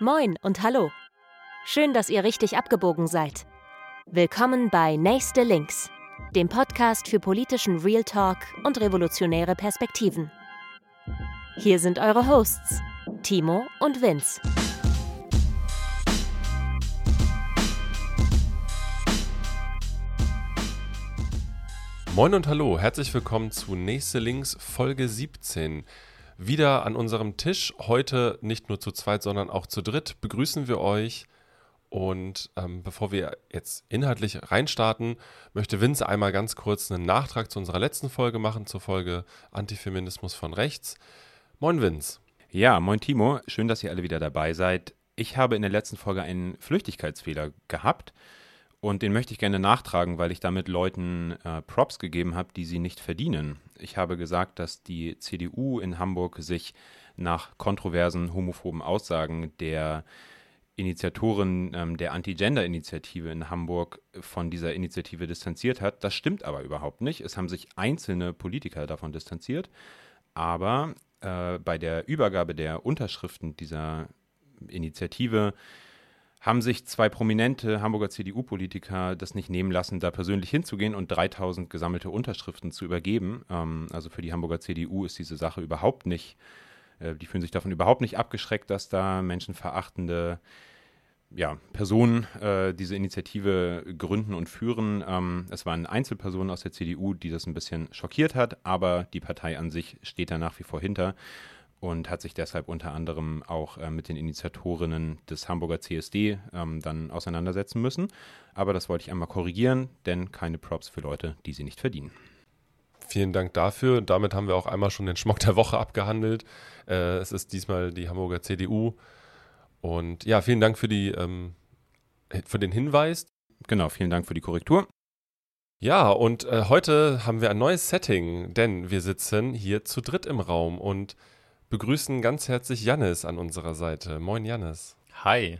Moin und hallo. Schön, dass ihr richtig abgebogen seid. Willkommen bei Nächste Links, dem Podcast für politischen Real Talk und revolutionäre Perspektiven. Hier sind eure Hosts, Timo und Vince. Moin und hallo, herzlich willkommen zu Nächste Links Folge 17. Wieder an unserem Tisch, heute nicht nur zu zweit, sondern auch zu dritt, begrüßen wir euch. Und ähm, bevor wir jetzt inhaltlich reinstarten, möchte Vince einmal ganz kurz einen Nachtrag zu unserer letzten Folge machen, zur Folge Antifeminismus von rechts. Moin Vince. Ja, moin Timo, schön, dass ihr alle wieder dabei seid. Ich habe in der letzten Folge einen Flüchtigkeitsfehler gehabt und den möchte ich gerne nachtragen, weil ich damit Leuten äh, Props gegeben habe, die sie nicht verdienen. Ich habe gesagt, dass die CDU in Hamburg sich nach kontroversen homophoben Aussagen der Initiatorin ähm, der Anti-Gender-Initiative in Hamburg von dieser Initiative distanziert hat. Das stimmt aber überhaupt nicht. Es haben sich einzelne Politiker davon distanziert. Aber äh, bei der Übergabe der Unterschriften dieser Initiative haben sich zwei prominente Hamburger CDU-Politiker das nicht nehmen lassen, da persönlich hinzugehen und 3000 gesammelte Unterschriften zu übergeben. Ähm, also für die Hamburger CDU ist diese Sache überhaupt nicht, äh, die fühlen sich davon überhaupt nicht abgeschreckt, dass da menschenverachtende ja, Personen äh, diese Initiative gründen und führen. Ähm, es waren Einzelpersonen aus der CDU, die das ein bisschen schockiert hat, aber die Partei an sich steht da nach wie vor hinter und hat sich deshalb unter anderem auch äh, mit den Initiatorinnen des Hamburger CSD ähm, dann auseinandersetzen müssen. Aber das wollte ich einmal korrigieren, denn keine Props für Leute, die sie nicht verdienen. Vielen Dank dafür. Damit haben wir auch einmal schon den Schmock der Woche abgehandelt. Äh, es ist diesmal die Hamburger CDU. Und ja, vielen Dank für, die, ähm, für den Hinweis. Genau, vielen Dank für die Korrektur. Ja, und äh, heute haben wir ein neues Setting, denn wir sitzen hier zu dritt im Raum und begrüßen ganz herzlich Jannis an unserer Seite. Moin, Jannis. Hi.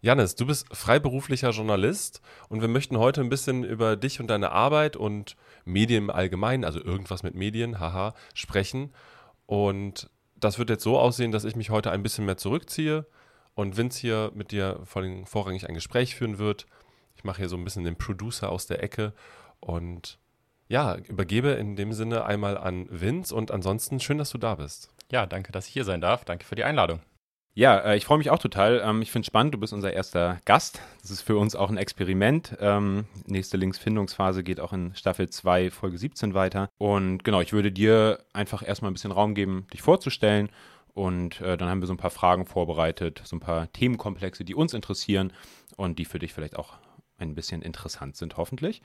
Jannis, du bist freiberuflicher Journalist und wir möchten heute ein bisschen über dich und deine Arbeit und Medien im Allgemeinen, also irgendwas mit Medien, haha, sprechen. Und das wird jetzt so aussehen, dass ich mich heute ein bisschen mehr zurückziehe und Vince hier mit dir vor allem vorrangig ein Gespräch führen wird. Ich mache hier so ein bisschen den Producer aus der Ecke und ja, übergebe in dem Sinne einmal an Vince und ansonsten schön, dass du da bist. Ja, danke, dass ich hier sein darf. Danke für die Einladung. Ja, äh, ich freue mich auch total. Ähm, ich finde es spannend, du bist unser erster Gast. Das ist für uns auch ein Experiment. Ähm, nächste Linksfindungsphase geht auch in Staffel 2, Folge 17 weiter. Und genau, ich würde dir einfach erstmal ein bisschen Raum geben, dich vorzustellen. Und äh, dann haben wir so ein paar Fragen vorbereitet, so ein paar Themenkomplexe, die uns interessieren und die für dich vielleicht auch ein bisschen interessant sind, hoffentlich.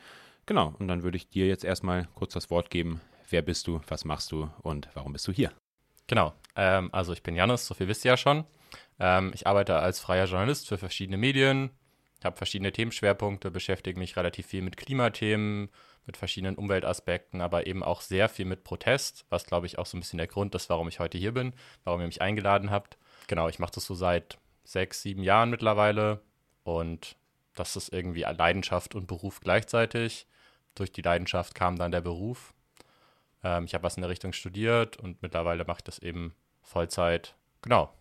Genau, und dann würde ich dir jetzt erstmal kurz das Wort geben. Wer bist du, was machst du und warum bist du hier? Genau. Ähm, also ich bin Janis, so viel wisst ihr ja schon. Ähm, ich arbeite als freier Journalist für verschiedene Medien, habe verschiedene Themenschwerpunkte, beschäftige mich relativ viel mit Klimathemen, mit verschiedenen Umweltaspekten, aber eben auch sehr viel mit Protest, was glaube ich auch so ein bisschen der Grund ist, warum ich heute hier bin, warum ihr mich eingeladen habt. Genau, ich mache das so seit sechs, sieben Jahren mittlerweile und das ist irgendwie Leidenschaft und Beruf gleichzeitig. Durch die Leidenschaft kam dann der Beruf ähm, ich habe was in der Richtung studiert und mittlerweile mache ich das eben Vollzeit. Genau.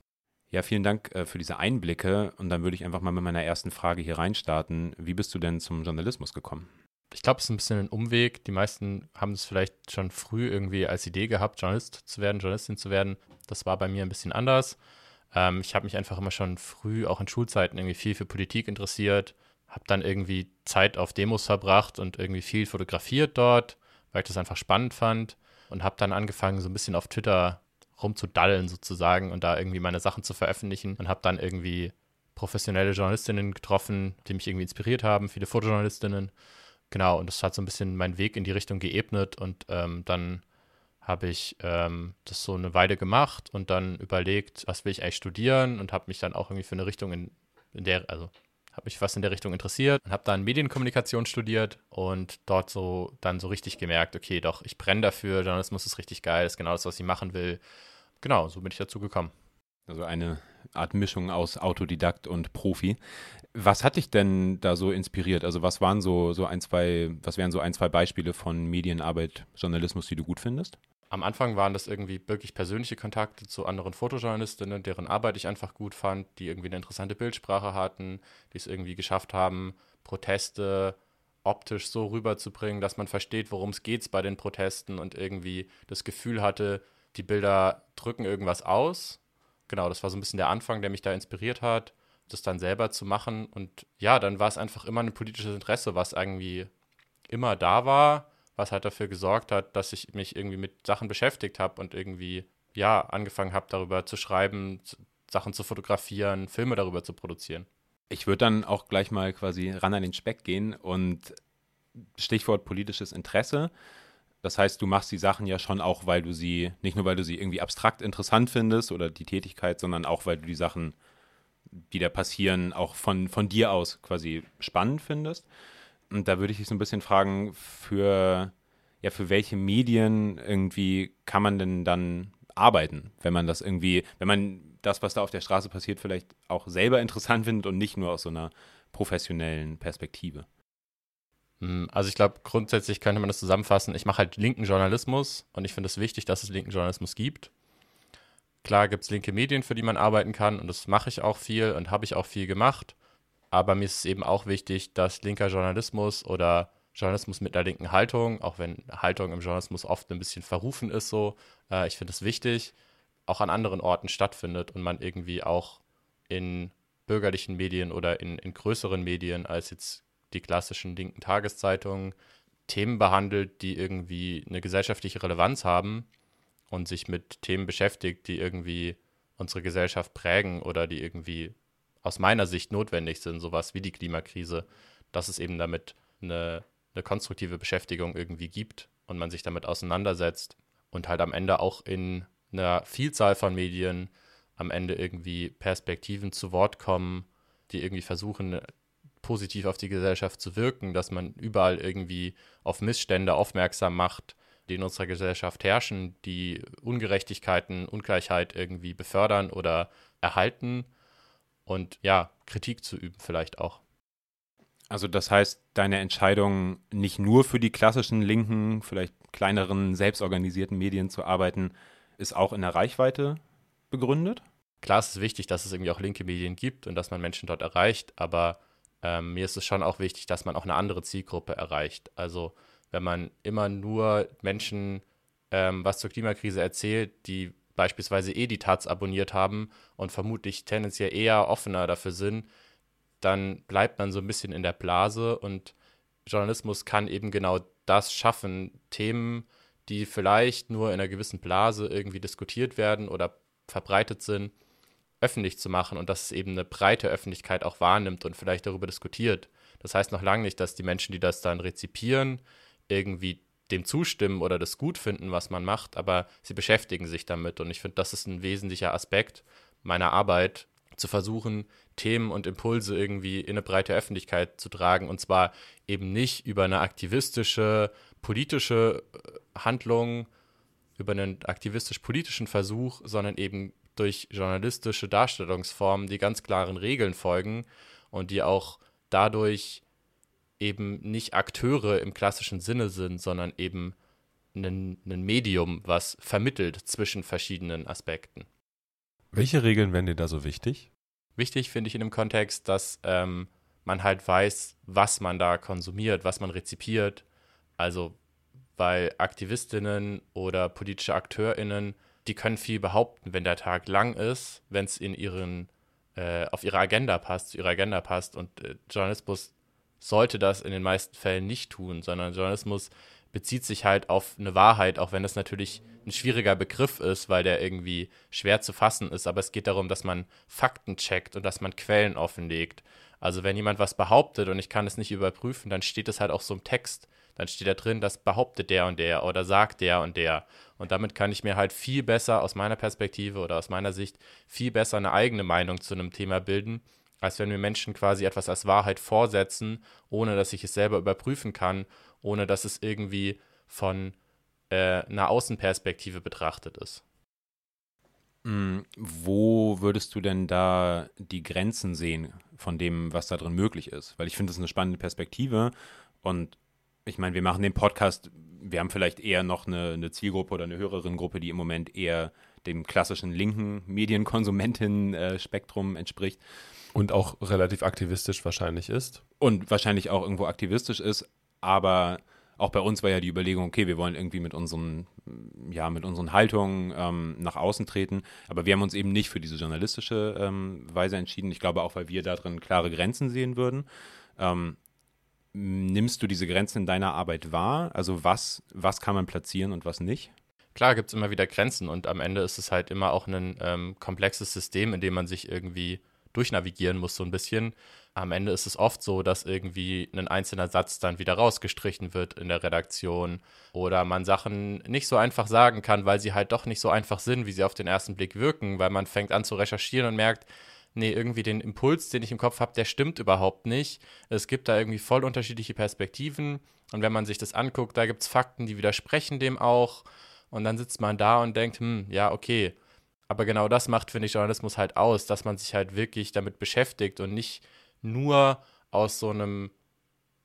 Ja, vielen Dank äh, für diese Einblicke. Und dann würde ich einfach mal mit meiner ersten Frage hier reinstarten. Wie bist du denn zum Journalismus gekommen? Ich glaube, es ist ein bisschen ein Umweg. Die meisten haben es vielleicht schon früh irgendwie als Idee gehabt, Journalist zu werden, Journalistin zu werden. Das war bei mir ein bisschen anders. Ähm, ich habe mich einfach immer schon früh, auch in Schulzeiten, irgendwie viel für Politik interessiert. Habe dann irgendwie Zeit auf Demos verbracht und irgendwie viel fotografiert dort weil ich das einfach spannend fand und habe dann angefangen, so ein bisschen auf Twitter rumzudallen sozusagen und da irgendwie meine Sachen zu veröffentlichen und habe dann irgendwie professionelle Journalistinnen getroffen, die mich irgendwie inspiriert haben, viele Fotojournalistinnen. Genau, und das hat so ein bisschen meinen Weg in die Richtung geebnet und ähm, dann habe ich ähm, das so eine Weile gemacht und dann überlegt, was will ich eigentlich studieren und habe mich dann auch irgendwie für eine Richtung in, in der, also habe mich was in der Richtung interessiert und habe dann Medienkommunikation studiert und dort so dann so richtig gemerkt, okay, doch, ich brenne dafür, Journalismus ist richtig geil, ist genau das, was ich machen will. Genau, so bin ich dazu gekommen. Also eine Art Mischung aus Autodidakt und Profi. Was hat dich denn da so inspiriert? Also was waren so, so ein, zwei, was wären so ein, zwei Beispiele von Medienarbeit, Journalismus, die du gut findest? Am Anfang waren das irgendwie wirklich persönliche Kontakte zu anderen Fotojournalistinnen, deren Arbeit ich einfach gut fand, die irgendwie eine interessante Bildsprache hatten, die es irgendwie geschafft haben, Proteste optisch so rüberzubringen, dass man versteht, worum es geht bei den Protesten und irgendwie das Gefühl hatte, die Bilder drücken irgendwas aus. Genau, das war so ein bisschen der Anfang, der mich da inspiriert hat, das dann selber zu machen. Und ja, dann war es einfach immer ein politisches Interesse, was irgendwie immer da war was halt dafür gesorgt hat, dass ich mich irgendwie mit Sachen beschäftigt habe und irgendwie, ja, angefangen habe, darüber zu schreiben, Sachen zu fotografieren, Filme darüber zu produzieren. Ich würde dann auch gleich mal quasi ran an den Speck gehen und Stichwort politisches Interesse. Das heißt, du machst die Sachen ja schon auch, weil du sie, nicht nur weil du sie irgendwie abstrakt interessant findest oder die Tätigkeit, sondern auch, weil du die Sachen, die da passieren, auch von, von dir aus quasi spannend findest. Und da würde ich dich so ein bisschen fragen, für, ja, für welche Medien irgendwie kann man denn dann arbeiten, wenn man das irgendwie, wenn man das, was da auf der Straße passiert, vielleicht auch selber interessant findet und nicht nur aus so einer professionellen Perspektive? Hm, also ich glaube, grundsätzlich könnte man das zusammenfassen. Ich mache halt linken Journalismus und ich finde es wichtig, dass es linken Journalismus gibt. Klar gibt es linke Medien, für die man arbeiten kann und das mache ich auch viel und habe ich auch viel gemacht. Aber mir ist es eben auch wichtig, dass linker Journalismus oder Journalismus mit einer linken Haltung, auch wenn Haltung im Journalismus oft ein bisschen verrufen ist, so, äh, ich finde es wichtig, auch an anderen Orten stattfindet und man irgendwie auch in bürgerlichen Medien oder in, in größeren Medien als jetzt die klassischen linken Tageszeitungen Themen behandelt, die irgendwie eine gesellschaftliche Relevanz haben und sich mit Themen beschäftigt, die irgendwie unsere Gesellschaft prägen oder die irgendwie aus meiner Sicht notwendig sind, sowas wie die Klimakrise, dass es eben damit eine, eine konstruktive Beschäftigung irgendwie gibt und man sich damit auseinandersetzt und halt am Ende auch in einer Vielzahl von Medien am Ende irgendwie Perspektiven zu Wort kommen, die irgendwie versuchen, positiv auf die Gesellschaft zu wirken, dass man überall irgendwie auf Missstände aufmerksam macht, die in unserer Gesellschaft herrschen, die Ungerechtigkeiten, Ungleichheit irgendwie befördern oder erhalten und ja, Kritik zu üben vielleicht auch. Also das heißt, deine Entscheidung, nicht nur für die klassischen linken, vielleicht kleineren, selbstorganisierten Medien zu arbeiten, ist auch in der Reichweite begründet? Klar, es ist wichtig, dass es irgendwie auch linke Medien gibt und dass man Menschen dort erreicht, aber ähm, mir ist es schon auch wichtig, dass man auch eine andere Zielgruppe erreicht. Also wenn man immer nur Menschen ähm, was zur Klimakrise erzählt, die beispielsweise eh die Taz abonniert haben und vermutlich tendenziell eher offener dafür sind, dann bleibt man so ein bisschen in der Blase und Journalismus kann eben genau das schaffen, Themen, die vielleicht nur in einer gewissen Blase irgendwie diskutiert werden oder verbreitet sind, öffentlich zu machen und dass es eben eine breite Öffentlichkeit auch wahrnimmt und vielleicht darüber diskutiert. Das heißt noch lange nicht, dass die Menschen, die das dann rezipieren, irgendwie dem zustimmen oder das gut finden, was man macht, aber sie beschäftigen sich damit. Und ich finde, das ist ein wesentlicher Aspekt meiner Arbeit, zu versuchen, Themen und Impulse irgendwie in eine breite Öffentlichkeit zu tragen. Und zwar eben nicht über eine aktivistische, politische äh, Handlung, über einen aktivistisch-politischen Versuch, sondern eben durch journalistische Darstellungsformen, die ganz klaren Regeln folgen und die auch dadurch eben nicht Akteure im klassischen Sinne sind, sondern eben ein, ein Medium, was vermittelt zwischen verschiedenen Aspekten. Welche Regeln wären dir da so wichtig? Wichtig finde ich in dem Kontext, dass ähm, man halt weiß, was man da konsumiert, was man rezipiert. Also, weil Aktivistinnen oder politische AkteurInnen, die können viel behaupten, wenn der Tag lang ist, wenn es in ihren, äh, auf ihre Agenda passt, zu ihrer Agenda passt. Und äh, Journalismus sollte das in den meisten Fällen nicht tun, sondern Journalismus bezieht sich halt auf eine Wahrheit, auch wenn das natürlich ein schwieriger Begriff ist, weil der irgendwie schwer zu fassen ist. Aber es geht darum, dass man Fakten checkt und dass man Quellen offenlegt. Also wenn jemand was behauptet und ich kann es nicht überprüfen, dann steht es halt auch so im Text. Dann steht da drin, das behauptet der und der oder sagt der und der. Und damit kann ich mir halt viel besser aus meiner Perspektive oder aus meiner Sicht viel besser eine eigene Meinung zu einem Thema bilden, als wenn wir Menschen quasi etwas als Wahrheit vorsetzen, ohne dass ich es selber überprüfen kann, ohne dass es irgendwie von äh, einer Außenperspektive betrachtet ist. Mm, wo würdest du denn da die Grenzen sehen von dem, was da drin möglich ist? Weil ich finde, das ist eine spannende Perspektive und ich meine, wir machen den Podcast wir haben vielleicht eher noch eine, eine Zielgruppe oder eine höheren Gruppe, die im Moment eher dem klassischen linken Medienkonsumentin-Spektrum entspricht. Und auch relativ aktivistisch wahrscheinlich ist. Und wahrscheinlich auch irgendwo aktivistisch ist, aber auch bei uns war ja die Überlegung, okay, wir wollen irgendwie mit unseren, ja, mit unseren Haltungen ähm, nach außen treten, aber wir haben uns eben nicht für diese journalistische ähm, Weise entschieden. Ich glaube auch, weil wir darin klare Grenzen sehen würden. Ähm, nimmst du diese Grenzen in deiner Arbeit wahr? Also was, was kann man platzieren und was nicht? Klar gibt es immer wieder Grenzen und am Ende ist es halt immer auch ein ähm, komplexes System, in dem man sich irgendwie durchnavigieren muss, so ein bisschen. Am Ende ist es oft so, dass irgendwie ein einzelner Satz dann wieder rausgestrichen wird in der Redaktion oder man Sachen nicht so einfach sagen kann, weil sie halt doch nicht so einfach sind, wie sie auf den ersten Blick wirken, weil man fängt an zu recherchieren und merkt, nee, irgendwie den Impuls, den ich im Kopf habe, der stimmt überhaupt nicht. Es gibt da irgendwie voll unterschiedliche Perspektiven und wenn man sich das anguckt, da gibt es Fakten, die widersprechen dem auch und dann sitzt man da und denkt, hm, ja, okay, aber genau das macht, finde ich, Journalismus halt aus, dass man sich halt wirklich damit beschäftigt und nicht nur aus so einem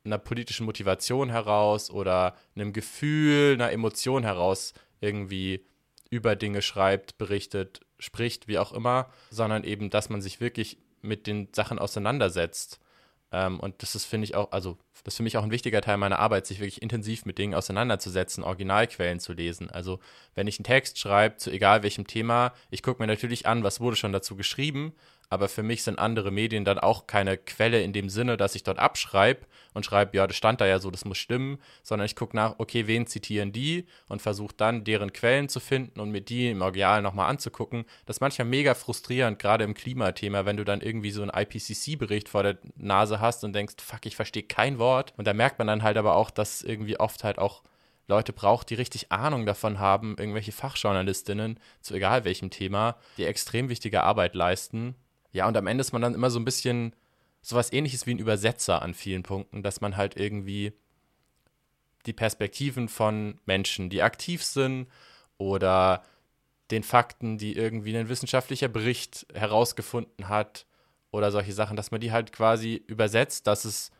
einer politischen Motivation heraus oder einem Gefühl, einer Emotion heraus irgendwie über Dinge schreibt, berichtet, spricht, wie auch immer, sondern eben, dass man sich wirklich mit den Sachen auseinandersetzt. Ähm, und das ist, finde ich, auch, also das ist für mich auch ein wichtiger Teil meiner Arbeit, sich wirklich intensiv mit Dingen auseinanderzusetzen, Originalquellen zu lesen. Also wenn ich einen Text schreibe, zu egal welchem Thema, ich gucke mir natürlich an, was wurde schon dazu geschrieben, aber für mich sind andere Medien dann auch keine Quelle in dem Sinne, dass ich dort abschreibe und schreibe, ja, das stand da ja so, das muss stimmen, sondern ich gucke nach, okay, wen zitieren die und versuche dann deren Quellen zu finden und mir die im Original nochmal anzugucken. Das ist manchmal mega frustrierend, gerade im Klimathema, wenn du dann irgendwie so einen IPCC-Bericht vor der Nase hast und denkst, fuck, ich verstehe kein Wort. Und da merkt man dann halt aber auch, dass irgendwie oft halt auch Leute braucht, die richtig Ahnung davon haben, irgendwelche Fachjournalistinnen zu egal welchem Thema, die extrem wichtige Arbeit leisten. Ja, und am Ende ist man dann immer so ein bisschen sowas ähnliches wie ein Übersetzer an vielen Punkten, dass man halt irgendwie die Perspektiven von Menschen, die aktiv sind oder den Fakten, die irgendwie ein wissenschaftlicher Bericht herausgefunden hat oder solche Sachen, dass man die halt quasi übersetzt, dass es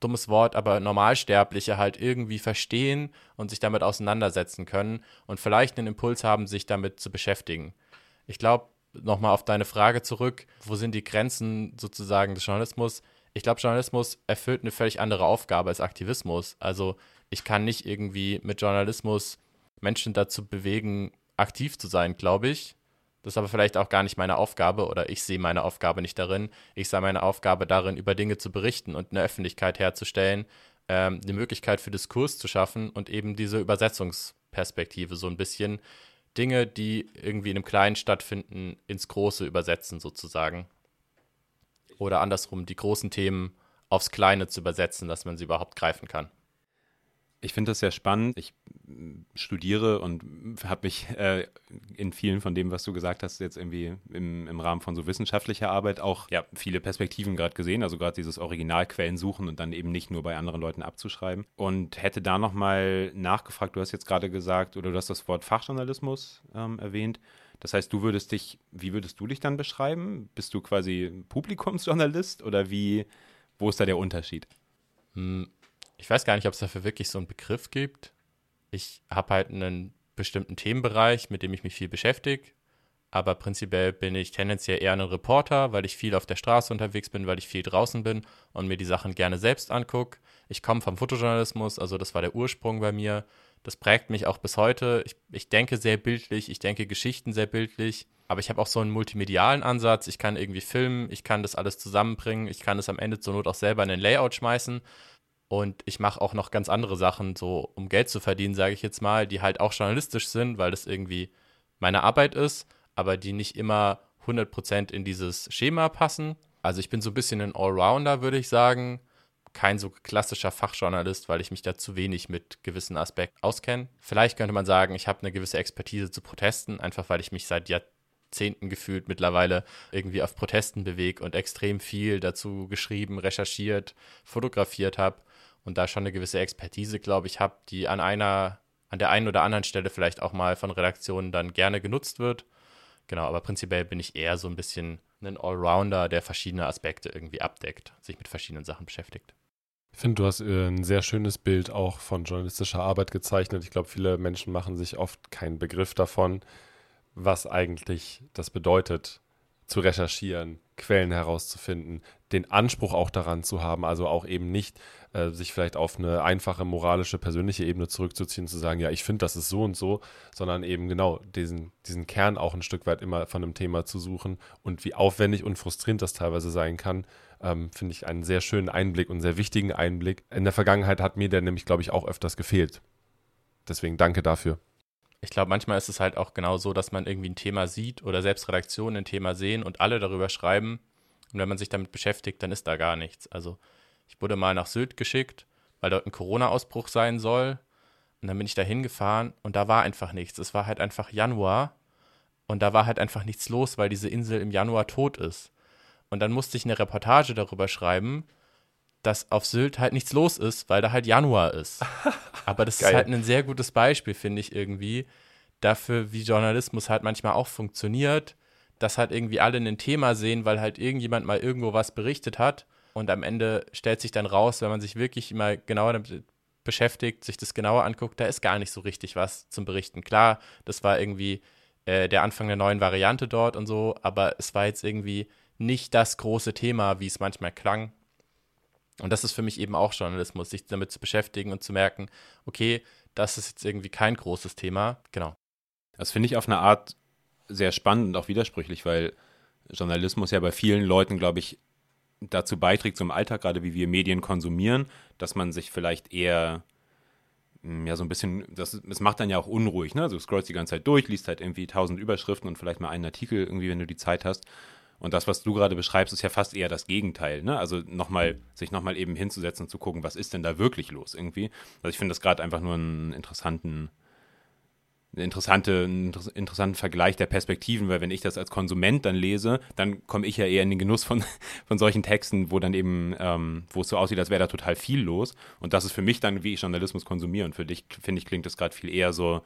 dummes Wort, aber Normalsterbliche halt irgendwie verstehen und sich damit auseinandersetzen können und vielleicht einen Impuls haben, sich damit zu beschäftigen. Ich glaube, nochmal auf deine Frage zurück, wo sind die Grenzen sozusagen des Journalismus? Ich glaube, Journalismus erfüllt eine völlig andere Aufgabe als Aktivismus. Also ich kann nicht irgendwie mit Journalismus Menschen dazu bewegen, aktiv zu sein, glaube ich. Das ist aber vielleicht auch gar nicht meine Aufgabe oder ich sehe meine Aufgabe nicht darin. Ich sehe meine Aufgabe darin, über Dinge zu berichten und eine Öffentlichkeit herzustellen, ähm, eine Möglichkeit für Diskurs zu schaffen und eben diese Übersetzungsperspektive so ein bisschen Dinge, die irgendwie in einem Kleinen stattfinden, ins Große übersetzen sozusagen. Oder andersrum, die großen Themen aufs Kleine zu übersetzen, dass man sie überhaupt greifen kann. Ich finde das sehr spannend. Ich studiere und habe mich äh, in vielen von dem, was du gesagt hast, jetzt irgendwie im, im Rahmen von so wissenschaftlicher Arbeit auch ja, viele Perspektiven gerade gesehen. Also gerade dieses Originalquellen suchen und dann eben nicht nur bei anderen Leuten abzuschreiben. Und hätte da nochmal nachgefragt, du hast jetzt gerade gesagt, oder du hast das Wort Fachjournalismus ähm, erwähnt. Das heißt, du würdest dich, wie würdest du dich dann beschreiben? Bist du quasi Publikumsjournalist oder wie, wo ist da der Unterschied? Hm ich weiß gar nicht, ob es dafür wirklich so einen Begriff gibt. Ich habe halt einen bestimmten Themenbereich, mit dem ich mich viel beschäftige. Aber prinzipiell bin ich tendenziell eher ein Reporter, weil ich viel auf der Straße unterwegs bin, weil ich viel draußen bin und mir die Sachen gerne selbst angucke. Ich komme vom Fotojournalismus, also das war der Ursprung bei mir. Das prägt mich auch bis heute. Ich, ich denke sehr bildlich, ich denke Geschichten sehr bildlich. Aber ich habe auch so einen multimedialen Ansatz. Ich kann irgendwie filmen, ich kann das alles zusammenbringen, ich kann es am Ende zur Not auch selber in ein Layout schmeißen. Und ich mache auch noch ganz andere Sachen, so um Geld zu verdienen, sage ich jetzt mal, die halt auch journalistisch sind, weil das irgendwie meine Arbeit ist, aber die nicht immer 100% in dieses Schema passen. Also ich bin so ein bisschen ein Allrounder, würde ich sagen. Kein so klassischer Fachjournalist, weil ich mich da zu wenig mit gewissen Aspekten auskenne. Vielleicht könnte man sagen, ich habe eine gewisse Expertise zu Protesten, einfach weil ich mich seit Jahrzehnten gefühlt mittlerweile irgendwie auf Protesten bewege und extrem viel dazu geschrieben, recherchiert, fotografiert habe und da schon eine gewisse Expertise, glaube ich, habe, die an einer, an der einen oder anderen Stelle vielleicht auch mal von Redaktionen dann gerne genutzt wird. Genau, aber prinzipiell bin ich eher so ein bisschen ein Allrounder, der verschiedene Aspekte irgendwie abdeckt, sich mit verschiedenen Sachen beschäftigt. Ich finde, du hast äh, ein sehr schönes Bild auch von journalistischer Arbeit gezeichnet. Ich glaube, viele Menschen machen sich oft keinen Begriff davon, was eigentlich das bedeutet, zu recherchieren, Quellen herauszufinden, den Anspruch auch daran zu haben, also auch eben nicht äh, sich vielleicht auf eine einfache moralische, persönliche Ebene zurückzuziehen, zu sagen, ja, ich finde, das ist so und so, sondern eben genau diesen, diesen Kern auch ein Stück weit immer von einem Thema zu suchen und wie aufwendig und frustrierend das teilweise sein kann, ähm, finde ich einen sehr schönen Einblick und sehr wichtigen Einblick. In der Vergangenheit hat mir der nämlich, glaube ich, auch öfters gefehlt. Deswegen danke dafür ich glaube, manchmal ist es halt auch genau so, dass man irgendwie ein Thema sieht oder selbst Redaktionen ein Thema sehen und alle darüber schreiben. Und wenn man sich damit beschäftigt, dann ist da gar nichts. Also ich wurde mal nach Sylt geschickt, weil dort ein Corona-Ausbruch sein soll. Und dann bin ich da hingefahren und da war einfach nichts. Es war halt einfach Januar und da war halt einfach nichts los, weil diese Insel im Januar tot ist. Und dann musste ich eine Reportage darüber schreiben, dass auf Sylt halt nichts los ist, weil da halt Januar ist. Aber das ist halt ein sehr gutes Beispiel, finde ich irgendwie, dafür, wie Journalismus halt manchmal auch funktioniert, dass halt irgendwie alle ein Thema sehen, weil halt irgendjemand mal irgendwo was berichtet hat und am Ende stellt sich dann raus, wenn man sich wirklich mal genauer damit beschäftigt, sich das genauer anguckt, da ist gar nicht so richtig was zum Berichten. Klar, das war irgendwie äh, der Anfang der neuen Variante dort und so, aber es war jetzt irgendwie nicht das große Thema, wie es manchmal klang. Und das ist für mich eben auch Journalismus, sich damit zu beschäftigen und zu merken, okay, das ist jetzt irgendwie kein großes Thema. Genau. Das finde ich auf eine Art sehr spannend und auch widersprüchlich, weil Journalismus ja bei vielen Leuten, glaube ich, dazu beiträgt, zum Alltag, gerade wie wir Medien konsumieren, dass man sich vielleicht eher hm, ja so ein bisschen, das, das macht dann ja auch unruhig, ne? Also du scrollst die ganze Zeit durch, liest halt irgendwie tausend Überschriften und vielleicht mal einen Artikel irgendwie, wenn du die Zeit hast. Und das, was du gerade beschreibst, ist ja fast eher das Gegenteil. Ne? Also nochmal, sich nochmal eben hinzusetzen und zu gucken, was ist denn da wirklich los irgendwie. Also ich finde das gerade einfach nur einen interessanten, eine interessante, einen interessanten Vergleich der Perspektiven, weil wenn ich das als Konsument dann lese, dann komme ich ja eher in den Genuss von, von solchen Texten, wo dann eben, ähm, wo es so aussieht, als wäre da total viel los. Und das ist für mich dann, wie ich Journalismus konsumiere. Und für dich, finde ich, klingt das gerade viel eher so,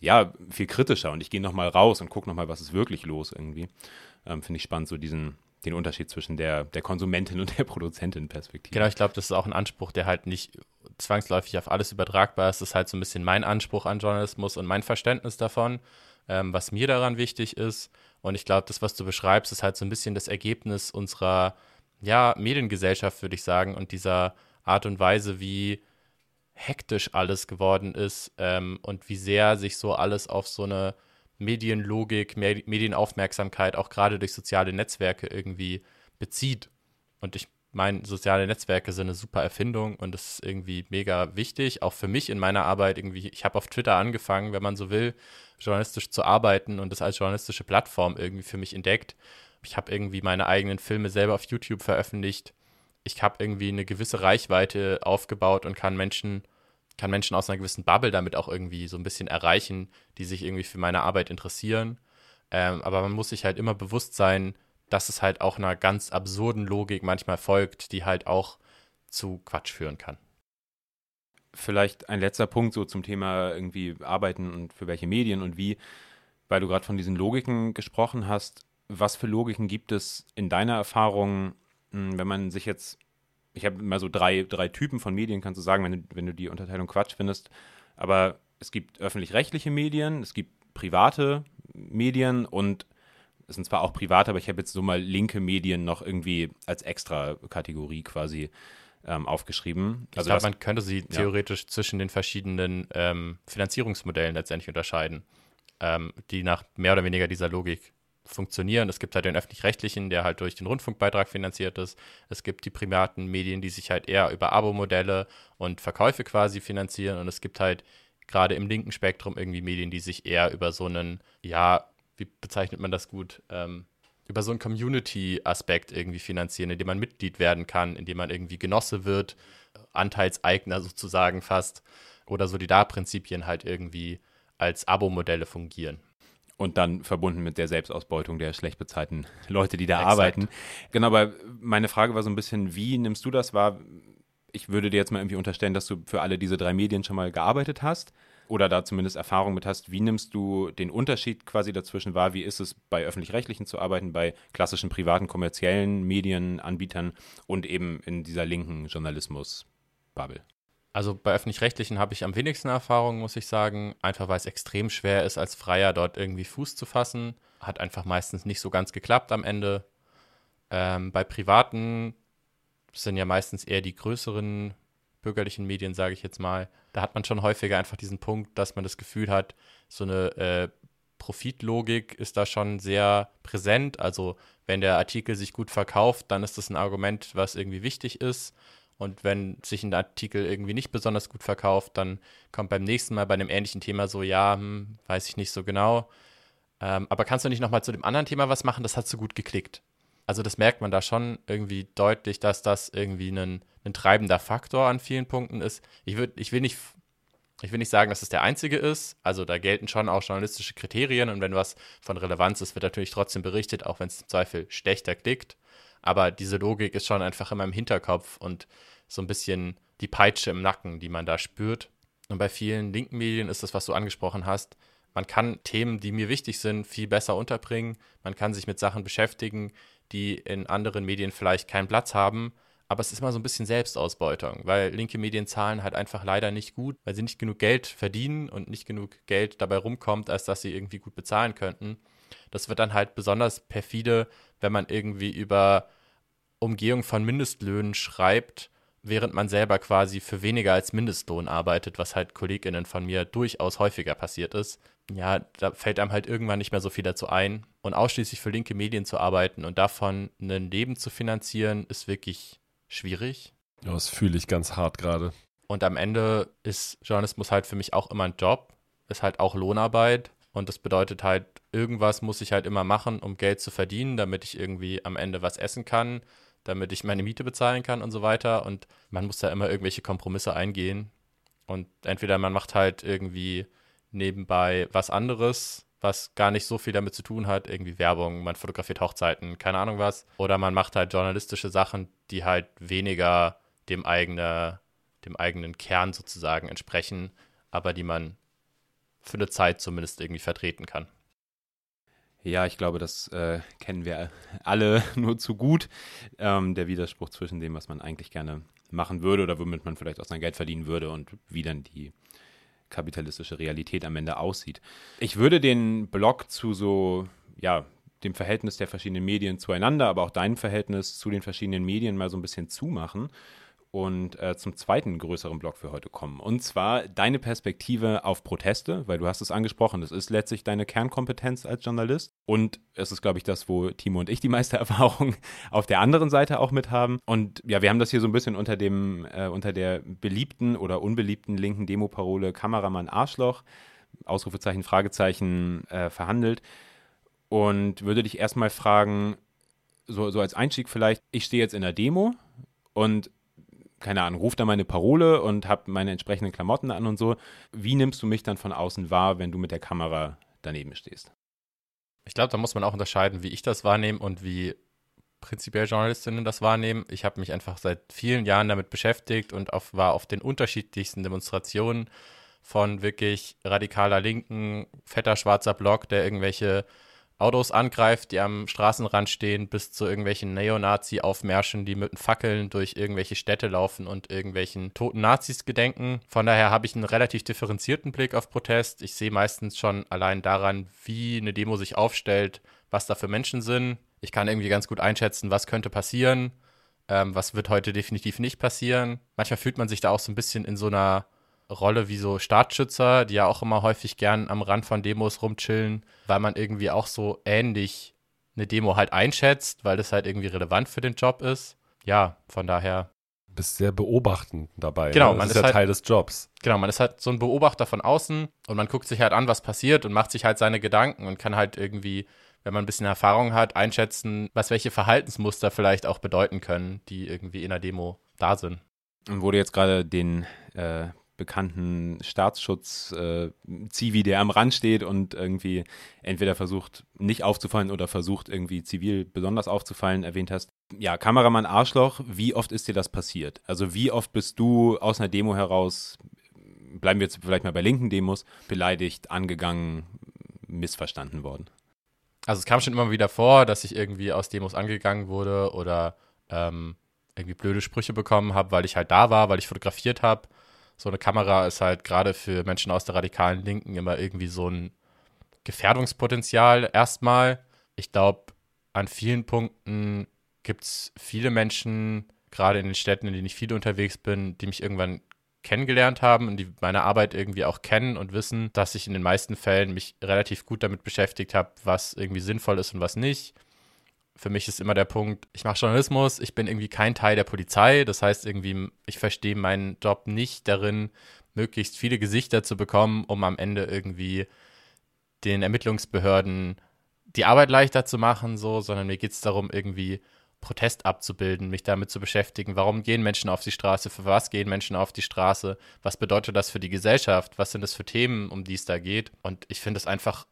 ja, viel kritischer. Und ich gehe nochmal raus und gucke nochmal, was ist wirklich los irgendwie ähm, finde ich spannend, so diesen, den Unterschied zwischen der, der Konsumentin und der Produzentin-Perspektive. Genau, ich glaube, das ist auch ein Anspruch, der halt nicht zwangsläufig auf alles übertragbar ist. Ist halt so ein bisschen mein Anspruch an Journalismus und mein Verständnis davon, ähm, was mir daran wichtig ist. Und ich glaube, das, was du beschreibst, ist halt so ein bisschen das Ergebnis unserer ja, Mediengesellschaft, würde ich sagen, und dieser Art und Weise, wie hektisch alles geworden ist ähm, und wie sehr sich so alles auf so eine Medienlogik, Medienaufmerksamkeit auch gerade durch soziale Netzwerke irgendwie bezieht. Und ich meine, soziale Netzwerke sind eine super Erfindung und das ist irgendwie mega wichtig, auch für mich in meiner Arbeit irgendwie. Ich habe auf Twitter angefangen, wenn man so will, journalistisch zu arbeiten und das als journalistische Plattform irgendwie für mich entdeckt. Ich habe irgendwie meine eigenen Filme selber auf YouTube veröffentlicht. Ich habe irgendwie eine gewisse Reichweite aufgebaut und kann Menschen kann Menschen aus einer gewissen Bubble damit auch irgendwie so ein bisschen erreichen, die sich irgendwie für meine Arbeit interessieren. Ähm, aber man muss sich halt immer bewusst sein, dass es halt auch einer ganz absurden Logik manchmal folgt, die halt auch zu Quatsch führen kann. Vielleicht ein letzter Punkt so zum Thema irgendwie Arbeiten und für welche Medien und wie, weil du gerade von diesen Logiken gesprochen hast. Was für Logiken gibt es in deiner Erfahrung, hm, wenn man sich jetzt ich habe immer so drei, drei Typen von Medien, kannst du sagen, wenn du, wenn du die Unterteilung Quatsch findest. Aber es gibt öffentlich-rechtliche Medien, es gibt private Medien und es sind zwar auch private, aber ich habe jetzt so mal linke Medien noch irgendwie als extra Kategorie quasi ähm, aufgeschrieben. Also ich glaube, man könnte sie theoretisch ja. zwischen den verschiedenen ähm, Finanzierungsmodellen letztendlich unterscheiden, ähm, die nach mehr oder weniger dieser Logik funktionieren. Es gibt halt den öffentlich-rechtlichen, der halt durch den Rundfunkbeitrag finanziert ist. Es gibt die privaten Medien, die sich halt eher über Abo-Modelle und Verkäufe quasi finanzieren. Und es gibt halt gerade im linken Spektrum irgendwie Medien, die sich eher über so einen, ja, wie bezeichnet man das gut, ähm, über so einen Community-Aspekt irgendwie finanzieren, indem man Mitglied werden kann, indem man irgendwie Genosse wird, Anteilseigner sozusagen fast, oder Solidarprinzipien halt irgendwie als Abo-Modelle fungieren und dann verbunden mit der Selbstausbeutung der schlecht bezahlten Leute, die da Exakt. arbeiten. Genau, aber meine Frage war so ein bisschen, wie nimmst du das wahr? Ich würde dir jetzt mal irgendwie unterstellen, dass du für alle diese drei Medien schon mal gearbeitet hast. Oder da zumindest Erfahrung mit hast, wie nimmst du den Unterschied quasi dazwischen wahr? Wie ist es bei öffentlich-rechtlichen zu arbeiten, bei klassischen privaten kommerziellen Medienanbietern und eben in dieser linken Journalismus-Bubble? Also bei öffentlich-rechtlichen habe ich am wenigsten Erfahrung, muss ich sagen. Einfach weil es extrem schwer ist, als Freier dort irgendwie Fuß zu fassen. Hat einfach meistens nicht so ganz geklappt am Ende. Ähm, bei privaten sind ja meistens eher die größeren bürgerlichen Medien, sage ich jetzt mal. Da hat man schon häufiger einfach diesen Punkt, dass man das Gefühl hat, so eine äh, Profitlogik ist da schon sehr präsent. Also wenn der Artikel sich gut verkauft, dann ist das ein Argument, was irgendwie wichtig ist. Und wenn sich ein Artikel irgendwie nicht besonders gut verkauft, dann kommt beim nächsten Mal bei einem ähnlichen Thema so, ja, hm, weiß ich nicht so genau. Ähm, aber kannst du nicht nochmal zu dem anderen Thema was machen? Das hat so gut geklickt. Also das merkt man da schon irgendwie deutlich, dass das irgendwie ein, ein treibender Faktor an vielen Punkten ist. Ich, würd, ich, will nicht, ich will nicht sagen, dass es der einzige ist. Also da gelten schon auch journalistische Kriterien und wenn was von Relevanz ist, wird natürlich trotzdem berichtet, auch wenn es im Zweifel schlechter klickt. Aber diese Logik ist schon einfach immer im Hinterkopf und so ein bisschen die Peitsche im Nacken, die man da spürt. Und bei vielen linken Medien ist das, was du angesprochen hast. Man kann Themen, die mir wichtig sind, viel besser unterbringen. Man kann sich mit Sachen beschäftigen, die in anderen Medien vielleicht keinen Platz haben. Aber es ist immer so ein bisschen Selbstausbeutung, weil linke Medien zahlen halt einfach leider nicht gut, weil sie nicht genug Geld verdienen und nicht genug Geld dabei rumkommt, als dass sie irgendwie gut bezahlen könnten. Das wird dann halt besonders perfide, wenn man irgendwie über Umgehung von Mindestlöhnen schreibt, während man selber quasi für weniger als Mindestlohn arbeitet, was halt KollegInnen von mir durchaus häufiger passiert ist. Ja, da fällt einem halt irgendwann nicht mehr so viel dazu ein. Und ausschließlich für linke Medien zu arbeiten und davon ein Leben zu finanzieren, ist wirklich schwierig. Ja, das fühle ich ganz hart gerade. Und am Ende ist Journalismus halt für mich auch immer ein Job, ist halt auch Lohnarbeit. Und das bedeutet halt, irgendwas muss ich halt immer machen, um Geld zu verdienen, damit ich irgendwie am Ende was essen kann damit ich meine Miete bezahlen kann und so weiter. Und man muss da immer irgendwelche Kompromisse eingehen. Und entweder man macht halt irgendwie nebenbei was anderes, was gar nicht so viel damit zu tun hat, irgendwie Werbung, man fotografiert Hochzeiten, keine Ahnung was. Oder man macht halt journalistische Sachen, die halt weniger dem, eigene, dem eigenen Kern sozusagen entsprechen, aber die man für eine Zeit zumindest irgendwie vertreten kann. Ja, ich glaube, das äh, kennen wir alle nur zu gut. Ähm, der Widerspruch zwischen dem, was man eigentlich gerne machen würde oder womit man vielleicht auch sein Geld verdienen würde und wie dann die kapitalistische Realität am Ende aussieht. Ich würde den Blog zu so, ja, dem Verhältnis der verschiedenen Medien zueinander, aber auch dein Verhältnis zu den verschiedenen Medien mal so ein bisschen zumachen und äh, zum zweiten größeren Block für heute kommen. Und zwar deine Perspektive auf Proteste, weil du hast es angesprochen, das ist letztlich deine Kernkompetenz als Journalist. Und es ist, glaube ich, das, wo Timo und ich die meiste Erfahrung auf der anderen Seite auch mit haben. Und ja, wir haben das hier so ein bisschen unter dem, äh, unter der beliebten oder unbeliebten linken Demoparole Kameramann Arschloch, Ausrufezeichen, Fragezeichen äh, verhandelt. Und würde dich erstmal fragen, so, so als Einstieg vielleicht, ich stehe jetzt in der Demo und keine Ahnung, ruf da meine Parole und habe meine entsprechenden Klamotten an und so. Wie nimmst du mich dann von außen wahr, wenn du mit der Kamera daneben stehst? Ich glaube, da muss man auch unterscheiden, wie ich das wahrnehme und wie prinzipiell Journalistinnen das wahrnehmen. Ich habe mich einfach seit vielen Jahren damit beschäftigt und auf, war auf den unterschiedlichsten Demonstrationen von wirklich radikaler Linken, fetter schwarzer Block, der irgendwelche Autos angreift, die am Straßenrand stehen, bis zu irgendwelchen Neonazi-Aufmärschen, die mit Fackeln durch irgendwelche Städte laufen und irgendwelchen toten Nazis gedenken. Von daher habe ich einen relativ differenzierten Blick auf Protest. Ich sehe meistens schon allein daran, wie eine Demo sich aufstellt, was da für Menschen sind. Ich kann irgendwie ganz gut einschätzen, was könnte passieren, ähm, was wird heute definitiv nicht passieren. Manchmal fühlt man sich da auch so ein bisschen in so einer Rolle wie so Staatsschützer, die ja auch immer häufig gern am Rand von Demos rumchillen, weil man irgendwie auch so ähnlich eine Demo halt einschätzt, weil das halt irgendwie relevant für den Job ist. Ja, von daher. Du bist sehr beobachtend dabei. Genau, ne? man das ist ist ja halt, Teil des Jobs. Genau, man ist halt so ein Beobachter von außen und man guckt sich halt an, was passiert und macht sich halt seine Gedanken und kann halt irgendwie, wenn man ein bisschen Erfahrung hat, einschätzen, was welche Verhaltensmuster vielleicht auch bedeuten können, die irgendwie in der Demo da sind. Und wo du jetzt gerade den äh, bekannten Staatsschutz-Zivi, äh, der am Rand steht und irgendwie entweder versucht, nicht aufzufallen oder versucht, irgendwie zivil besonders aufzufallen, erwähnt hast. Ja, Kameramann Arschloch, wie oft ist dir das passiert? Also wie oft bist du aus einer Demo heraus bleiben wir jetzt vielleicht mal bei linken Demos, beleidigt, angegangen, missverstanden worden? Also es kam schon immer wieder vor, dass ich irgendwie aus Demos angegangen wurde oder ähm, irgendwie blöde Sprüche bekommen habe, weil ich halt da war, weil ich fotografiert habe. So eine Kamera ist halt gerade für Menschen aus der radikalen Linken immer irgendwie so ein Gefährdungspotenzial erstmal. Ich glaube, an vielen Punkten gibt es viele Menschen, gerade in den Städten, in denen ich viel unterwegs bin, die mich irgendwann kennengelernt haben und die meine Arbeit irgendwie auch kennen und wissen, dass ich in den meisten Fällen mich relativ gut damit beschäftigt habe, was irgendwie sinnvoll ist und was nicht. Für mich ist immer der Punkt, ich mache Journalismus, ich bin irgendwie kein Teil der Polizei, das heißt irgendwie, ich verstehe meinen Job nicht darin, möglichst viele Gesichter zu bekommen, um am Ende irgendwie den Ermittlungsbehörden die Arbeit leichter zu machen, so, sondern mir geht es darum, irgendwie Protest abzubilden, mich damit zu beschäftigen, warum gehen Menschen auf die Straße, für was gehen Menschen auf die Straße, was bedeutet das für die Gesellschaft, was sind das für Themen, um die es da geht. Und ich finde es einfach,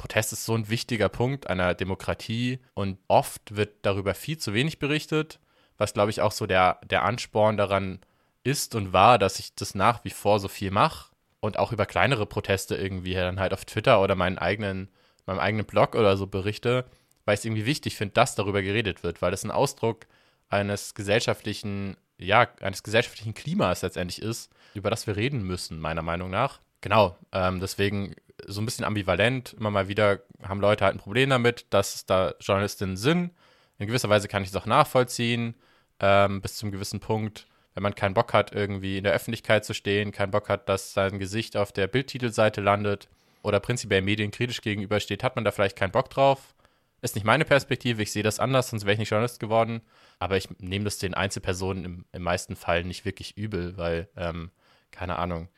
Protest ist so ein wichtiger Punkt einer Demokratie und oft wird darüber viel zu wenig berichtet, was glaube ich auch so der, der Ansporn daran ist und war, dass ich das nach wie vor so viel mache und auch über kleinere Proteste irgendwie dann halt auf Twitter oder meinen eigenen, meinem eigenen Blog oder so berichte weil ich es irgendwie wichtig finde, dass darüber geredet wird, weil das ein Ausdruck eines gesellschaftlichen, ja, eines gesellschaftlichen Klimas letztendlich ist, über das wir reden müssen, meiner Meinung nach. Genau, ähm, deswegen so ein bisschen ambivalent. Immer mal wieder haben Leute halt ein Problem damit, dass da Journalistinnen sind. In gewisser Weise kann ich es auch nachvollziehen, ähm, bis zum gewissen Punkt. Wenn man keinen Bock hat, irgendwie in der Öffentlichkeit zu stehen, keinen Bock hat, dass sein Gesicht auf der Bildtitelseite landet oder prinzipiell medien gegenübersteht, hat man da vielleicht keinen Bock drauf. Ist nicht meine Perspektive, ich sehe das anders, sonst wäre ich nicht Journalist geworden. Aber ich nehme das den Einzelpersonen im, im meisten Fall nicht wirklich übel, weil, ähm, keine Ahnung,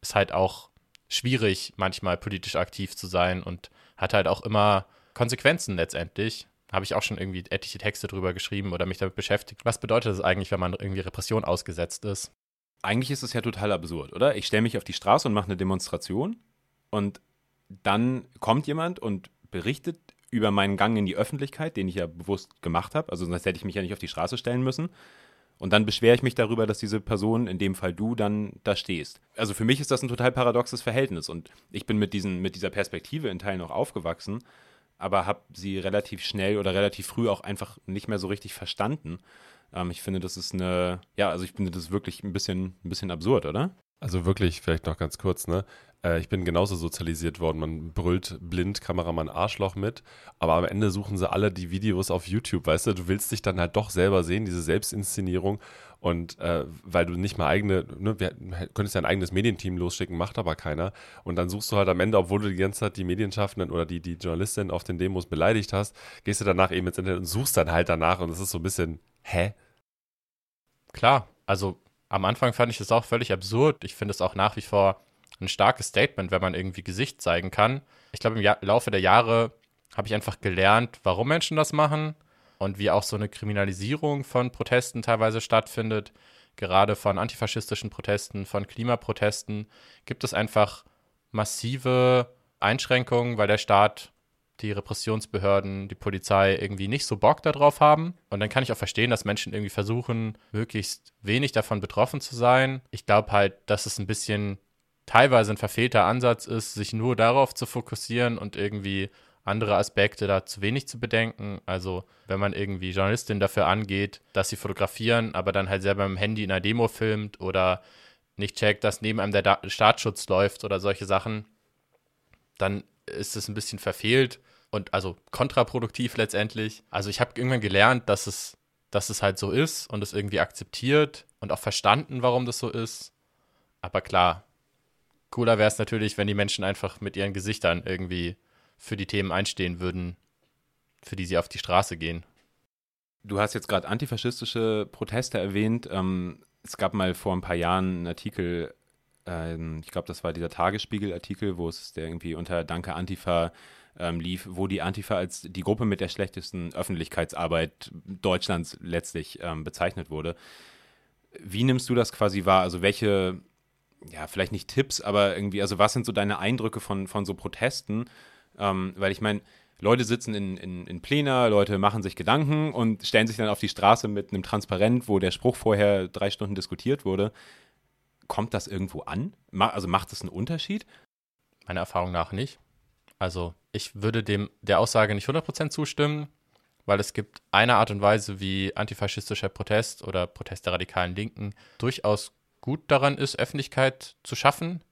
ist halt auch schwierig, manchmal politisch aktiv zu sein und hat halt auch immer Konsequenzen letztendlich. Habe ich auch schon irgendwie etliche Texte drüber geschrieben oder mich damit beschäftigt. Was bedeutet das eigentlich, wenn man irgendwie Repression ausgesetzt ist? Eigentlich ist es ja total absurd, oder? Ich stelle mich auf die Straße und mache eine Demonstration und dann kommt jemand und berichtet über meinen Gang in die Öffentlichkeit, den ich ja bewusst gemacht habe. Also sonst hätte ich mich ja nicht auf die Straße stellen müssen. Und dann beschwere ich mich darüber, dass diese Person, in dem Fall du, dann da stehst. Also für mich ist das ein total paradoxes Verhältnis. Und ich bin mit, diesen, mit dieser Perspektive in Teilen auch aufgewachsen, aber habe sie relativ schnell oder relativ früh auch einfach nicht mehr so richtig verstanden. Ähm, ich finde, das ist eine, ja, also ich finde das wirklich ein bisschen, ein bisschen absurd, oder? Also wirklich, vielleicht noch ganz kurz, ne? Äh, ich bin genauso sozialisiert worden. Man brüllt blind Kameramann Arschloch mit, aber am Ende suchen sie alle die Videos auf YouTube, weißt du? Du willst dich dann halt doch selber sehen, diese Selbstinszenierung. Und äh, weil du nicht mal eigene, ne, wir, könntest ja ein eigenes Medienteam losschicken, macht aber keiner. Und dann suchst du halt am Ende, obwohl du die ganze Zeit die Medienschaffenden oder die, die Journalistin auf den Demos beleidigt hast, gehst du danach eben ins Internet und suchst dann halt danach. Und das ist so ein bisschen, hä? Klar, also am Anfang fand ich es auch völlig absurd. Ich finde es auch nach wie vor ein starkes Statement, wenn man irgendwie Gesicht zeigen kann. Ich glaube, im ja Laufe der Jahre habe ich einfach gelernt, warum Menschen das machen und wie auch so eine Kriminalisierung von Protesten teilweise stattfindet. Gerade von antifaschistischen Protesten, von Klimaprotesten gibt es einfach massive Einschränkungen, weil der Staat die Repressionsbehörden, die Polizei irgendwie nicht so Bock darauf haben. Und dann kann ich auch verstehen, dass Menschen irgendwie versuchen, möglichst wenig davon betroffen zu sein. Ich glaube halt, dass es ein bisschen teilweise ein verfehlter Ansatz ist, sich nur darauf zu fokussieren und irgendwie andere Aspekte da zu wenig zu bedenken. Also wenn man irgendwie Journalistin dafür angeht, dass sie fotografieren, aber dann halt selber mit dem Handy in einer Demo filmt oder nicht checkt, dass neben einem der da Staatsschutz läuft oder solche Sachen, dann ist es ein bisschen verfehlt und also kontraproduktiv letztendlich. Also ich habe irgendwann gelernt, dass es, dass es halt so ist und es irgendwie akzeptiert und auch verstanden, warum das so ist. Aber klar, Cooler wäre es natürlich, wenn die Menschen einfach mit ihren Gesichtern irgendwie für die Themen einstehen würden, für die sie auf die Straße gehen. Du hast jetzt gerade antifaschistische Proteste erwähnt. Ähm, es gab mal vor ein paar Jahren einen Artikel, ähm, ich glaube, das war dieser Tagesspiegel-Artikel, wo es der irgendwie unter Danke Antifa ähm, lief, wo die Antifa als die Gruppe mit der schlechtesten Öffentlichkeitsarbeit Deutschlands letztlich ähm, bezeichnet wurde. Wie nimmst du das quasi wahr? Also welche ja, vielleicht nicht Tipps, aber irgendwie, also was sind so deine Eindrücke von, von so Protesten? Ähm, weil ich meine, Leute sitzen in, in, in Plena, Leute machen sich Gedanken und stellen sich dann auf die Straße mit einem Transparent, wo der Spruch vorher drei Stunden diskutiert wurde. kommt das irgendwo an? Also macht es einen Unterschied? Meiner Erfahrung nach nicht. Also ich würde dem der Aussage nicht 100% zustimmen, weil es gibt eine Art und Weise, wie antifaschistischer Protest oder Protest der radikalen Linken durchaus gut daran ist, Öffentlichkeit zu schaffen,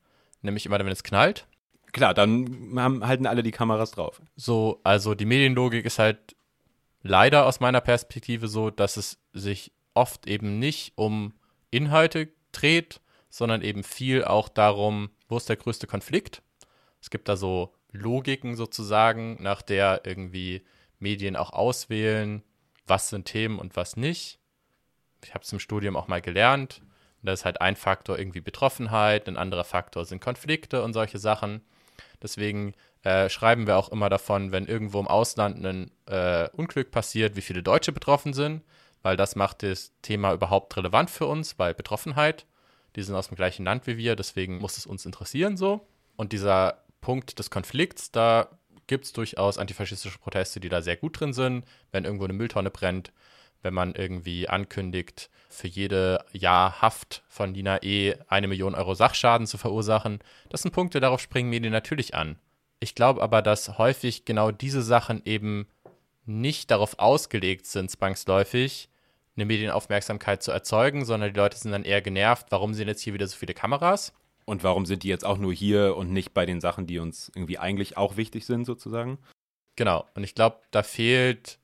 nämlich immer, wenn es knallt. Klar, dann haben, halten alle die Kameras drauf. So, also die Medienlogik ist halt leider aus meiner Perspektive so, dass es sich oft eben nicht um Inhalte dreht, sondern eben viel auch darum, wo ist der größte Konflikt. Es gibt da so Logiken sozusagen, nach der irgendwie Medien auch auswählen, was sind Themen und was nicht. Ich habe es im Studium auch mal gelernt. Da ist halt ein Faktor irgendwie Betroffenheit, ein anderer Faktor sind Konflikte und solche Sachen. Deswegen äh, schreiben wir auch immer davon, wenn irgendwo im Ausland ein äh, Unglück passiert, wie viele Deutsche betroffen sind, weil das macht das Thema überhaupt relevant für uns, weil Betroffenheit, die sind aus dem gleichen Land wie wir, deswegen muss es uns interessieren so. Und dieser Punkt des Konflikts, da gibt es durchaus antifaschistische Proteste, die da sehr gut drin sind, wenn irgendwo eine Mülltonne brennt, wenn man irgendwie ankündigt, für jede Jahr Haft von Dina E. eine Million Euro Sachschaden zu verursachen. Das sind Punkte, darauf springen Medien natürlich an. Ich glaube aber, dass häufig genau diese Sachen eben nicht darauf ausgelegt sind, zwangsläufig eine Medienaufmerksamkeit zu erzeugen, sondern die Leute sind dann eher genervt, warum sind jetzt hier wieder so viele Kameras? Und warum sind die jetzt auch nur hier und nicht bei den Sachen, die uns irgendwie eigentlich auch wichtig sind, sozusagen? Genau. Und ich glaube, da fehlt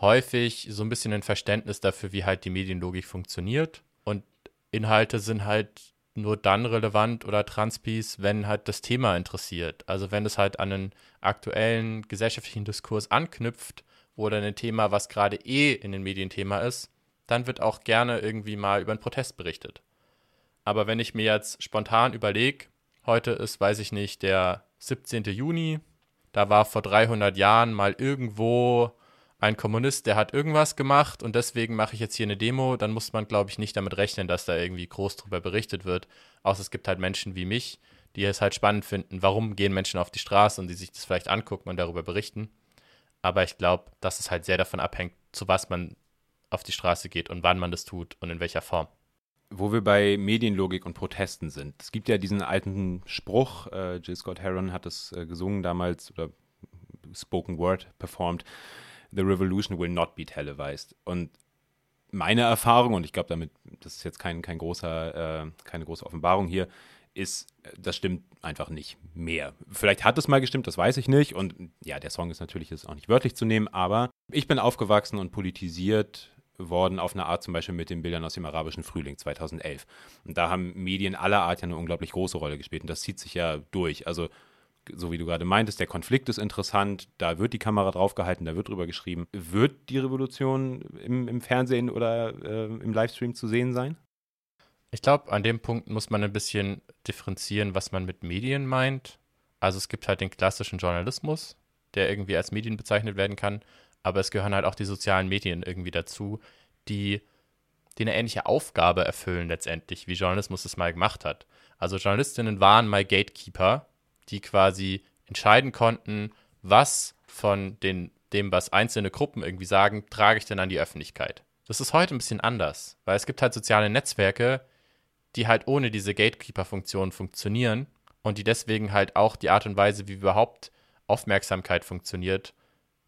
häufig so ein bisschen ein Verständnis dafür, wie halt die Medienlogik funktioniert. Und Inhalte sind halt nur dann relevant oder Transpiece, wenn halt das Thema interessiert. Also wenn es halt an einen aktuellen gesellschaftlichen Diskurs anknüpft oder ein Thema, was gerade eh in den Medien Thema ist, dann wird auch gerne irgendwie mal über einen Protest berichtet. Aber wenn ich mir jetzt spontan überlege, heute ist, weiß ich nicht, der 17. Juni, da war vor 300 Jahren mal irgendwo ein Kommunist, der hat irgendwas gemacht und deswegen mache ich jetzt hier eine Demo, dann muss man, glaube ich, nicht damit rechnen, dass da irgendwie groß drüber berichtet wird. Außer es gibt halt Menschen wie mich, die es halt spannend finden, warum gehen Menschen auf die Straße und die sich das vielleicht angucken und darüber berichten. Aber ich glaube, dass es halt sehr davon abhängt, zu was man auf die Straße geht und wann man das tut und in welcher Form. Wo wir bei Medienlogik und Protesten sind. Es gibt ja diesen alten Spruch, äh, Jill Scott Heron hat es äh, gesungen damals oder Spoken Word performt, The Revolution will not be televised. Und meine Erfahrung, und ich glaube damit, das ist jetzt kein, kein großer, äh, keine große Offenbarung hier, ist, das stimmt einfach nicht mehr. Vielleicht hat es mal gestimmt, das weiß ich nicht. Und ja, der Song ist natürlich jetzt auch nicht wörtlich zu nehmen, aber ich bin aufgewachsen und politisiert worden auf eine Art zum Beispiel mit den Bildern aus dem arabischen Frühling 2011. Und da haben Medien aller Art ja eine unglaublich große Rolle gespielt und das zieht sich ja durch. Also so wie du gerade meintest, der Konflikt ist interessant, da wird die Kamera draufgehalten, da wird drüber geschrieben. Wird die Revolution im, im Fernsehen oder äh, im Livestream zu sehen sein? Ich glaube, an dem Punkt muss man ein bisschen differenzieren, was man mit Medien meint. Also es gibt halt den klassischen Journalismus, der irgendwie als Medien bezeichnet werden kann, aber es gehören halt auch die sozialen Medien irgendwie dazu, die, die eine ähnliche Aufgabe erfüllen letztendlich, wie Journalismus es mal gemacht hat. Also Journalistinnen waren mal Gatekeeper die quasi entscheiden konnten, was von den, dem, was einzelne Gruppen irgendwie sagen, trage ich denn an die Öffentlichkeit. Das ist heute ein bisschen anders, weil es gibt halt soziale Netzwerke, die halt ohne diese Gatekeeper-Funktion funktionieren und die deswegen halt auch die Art und Weise, wie überhaupt Aufmerksamkeit funktioniert,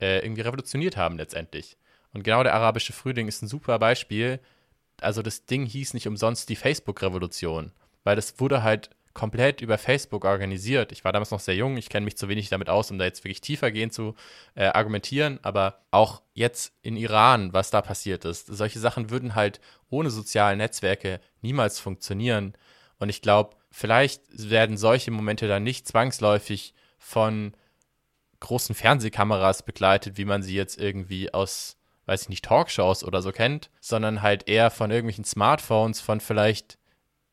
äh, irgendwie revolutioniert haben letztendlich. Und genau der arabische Frühling ist ein super Beispiel. Also das Ding hieß nicht umsonst die Facebook-Revolution, weil das wurde halt komplett über Facebook organisiert. Ich war damals noch sehr jung, ich kenne mich zu wenig damit aus, um da jetzt wirklich tiefer gehen zu äh, argumentieren, aber auch jetzt in Iran, was da passiert ist, solche Sachen würden halt ohne soziale Netzwerke niemals funktionieren. Und ich glaube, vielleicht werden solche Momente dann nicht zwangsläufig von großen Fernsehkameras begleitet, wie man sie jetzt irgendwie aus, weiß ich nicht, Talkshows oder so kennt, sondern halt eher von irgendwelchen Smartphones, von vielleicht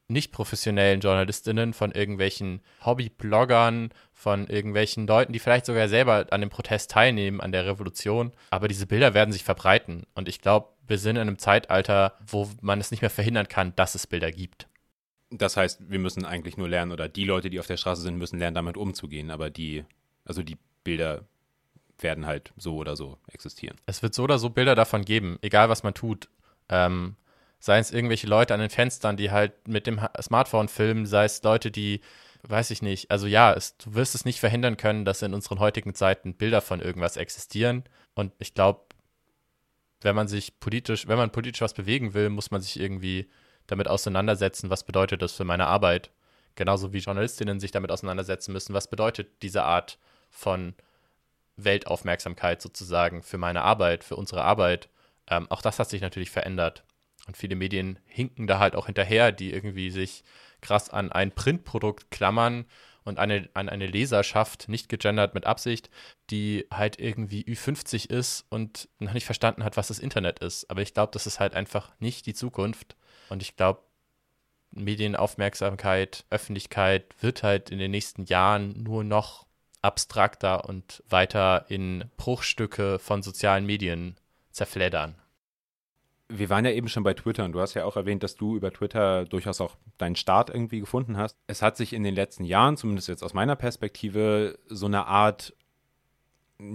nicht professionellen Journalistinnen, von irgendwelchen Hobbybloggern, von irgendwelchen Leuten, die vielleicht sogar selber an dem Protest teilnehmen, an der Revolution. Aber diese Bilder werden sich verbreiten. Und ich glaube, wir sind in einem Zeitalter, wo man es nicht mehr verhindern kann, dass es Bilder gibt. Das heißt, wir müssen eigentlich nur lernen, oder die Leute, die auf der Straße sind, müssen lernen, damit umzugehen. Aber die, also die Bilder werden halt so oder so existieren. Es wird so oder so Bilder davon geben, egal was man tut. Ähm, Sei es irgendwelche Leute an den Fenstern, die halt mit dem Smartphone filmen, sei es Leute, die, weiß ich nicht, also ja, es, du wirst es nicht verhindern können, dass in unseren heutigen Zeiten Bilder von irgendwas existieren. Und ich glaube, wenn man sich politisch, wenn man politisch was bewegen will, muss man sich irgendwie damit auseinandersetzen, was bedeutet das für meine Arbeit. Genauso wie Journalistinnen sich damit auseinandersetzen müssen, was bedeutet diese Art von Weltaufmerksamkeit sozusagen für meine Arbeit, für unsere Arbeit. Ähm, auch das hat sich natürlich verändert. Und viele Medien hinken da halt auch hinterher, die irgendwie sich krass an ein Printprodukt klammern und eine, an eine Leserschaft, nicht gegendert mit Absicht, die halt irgendwie Ü50 ist und noch nicht verstanden hat, was das Internet ist. Aber ich glaube, das ist halt einfach nicht die Zukunft. Und ich glaube, Medienaufmerksamkeit, Öffentlichkeit wird halt in den nächsten Jahren nur noch abstrakter und weiter in Bruchstücke von sozialen Medien zerfleddern. Wir waren ja eben schon bei Twitter und du hast ja auch erwähnt, dass du über Twitter durchaus auch deinen Start irgendwie gefunden hast. Es hat sich in den letzten Jahren, zumindest jetzt aus meiner Perspektive, so eine Art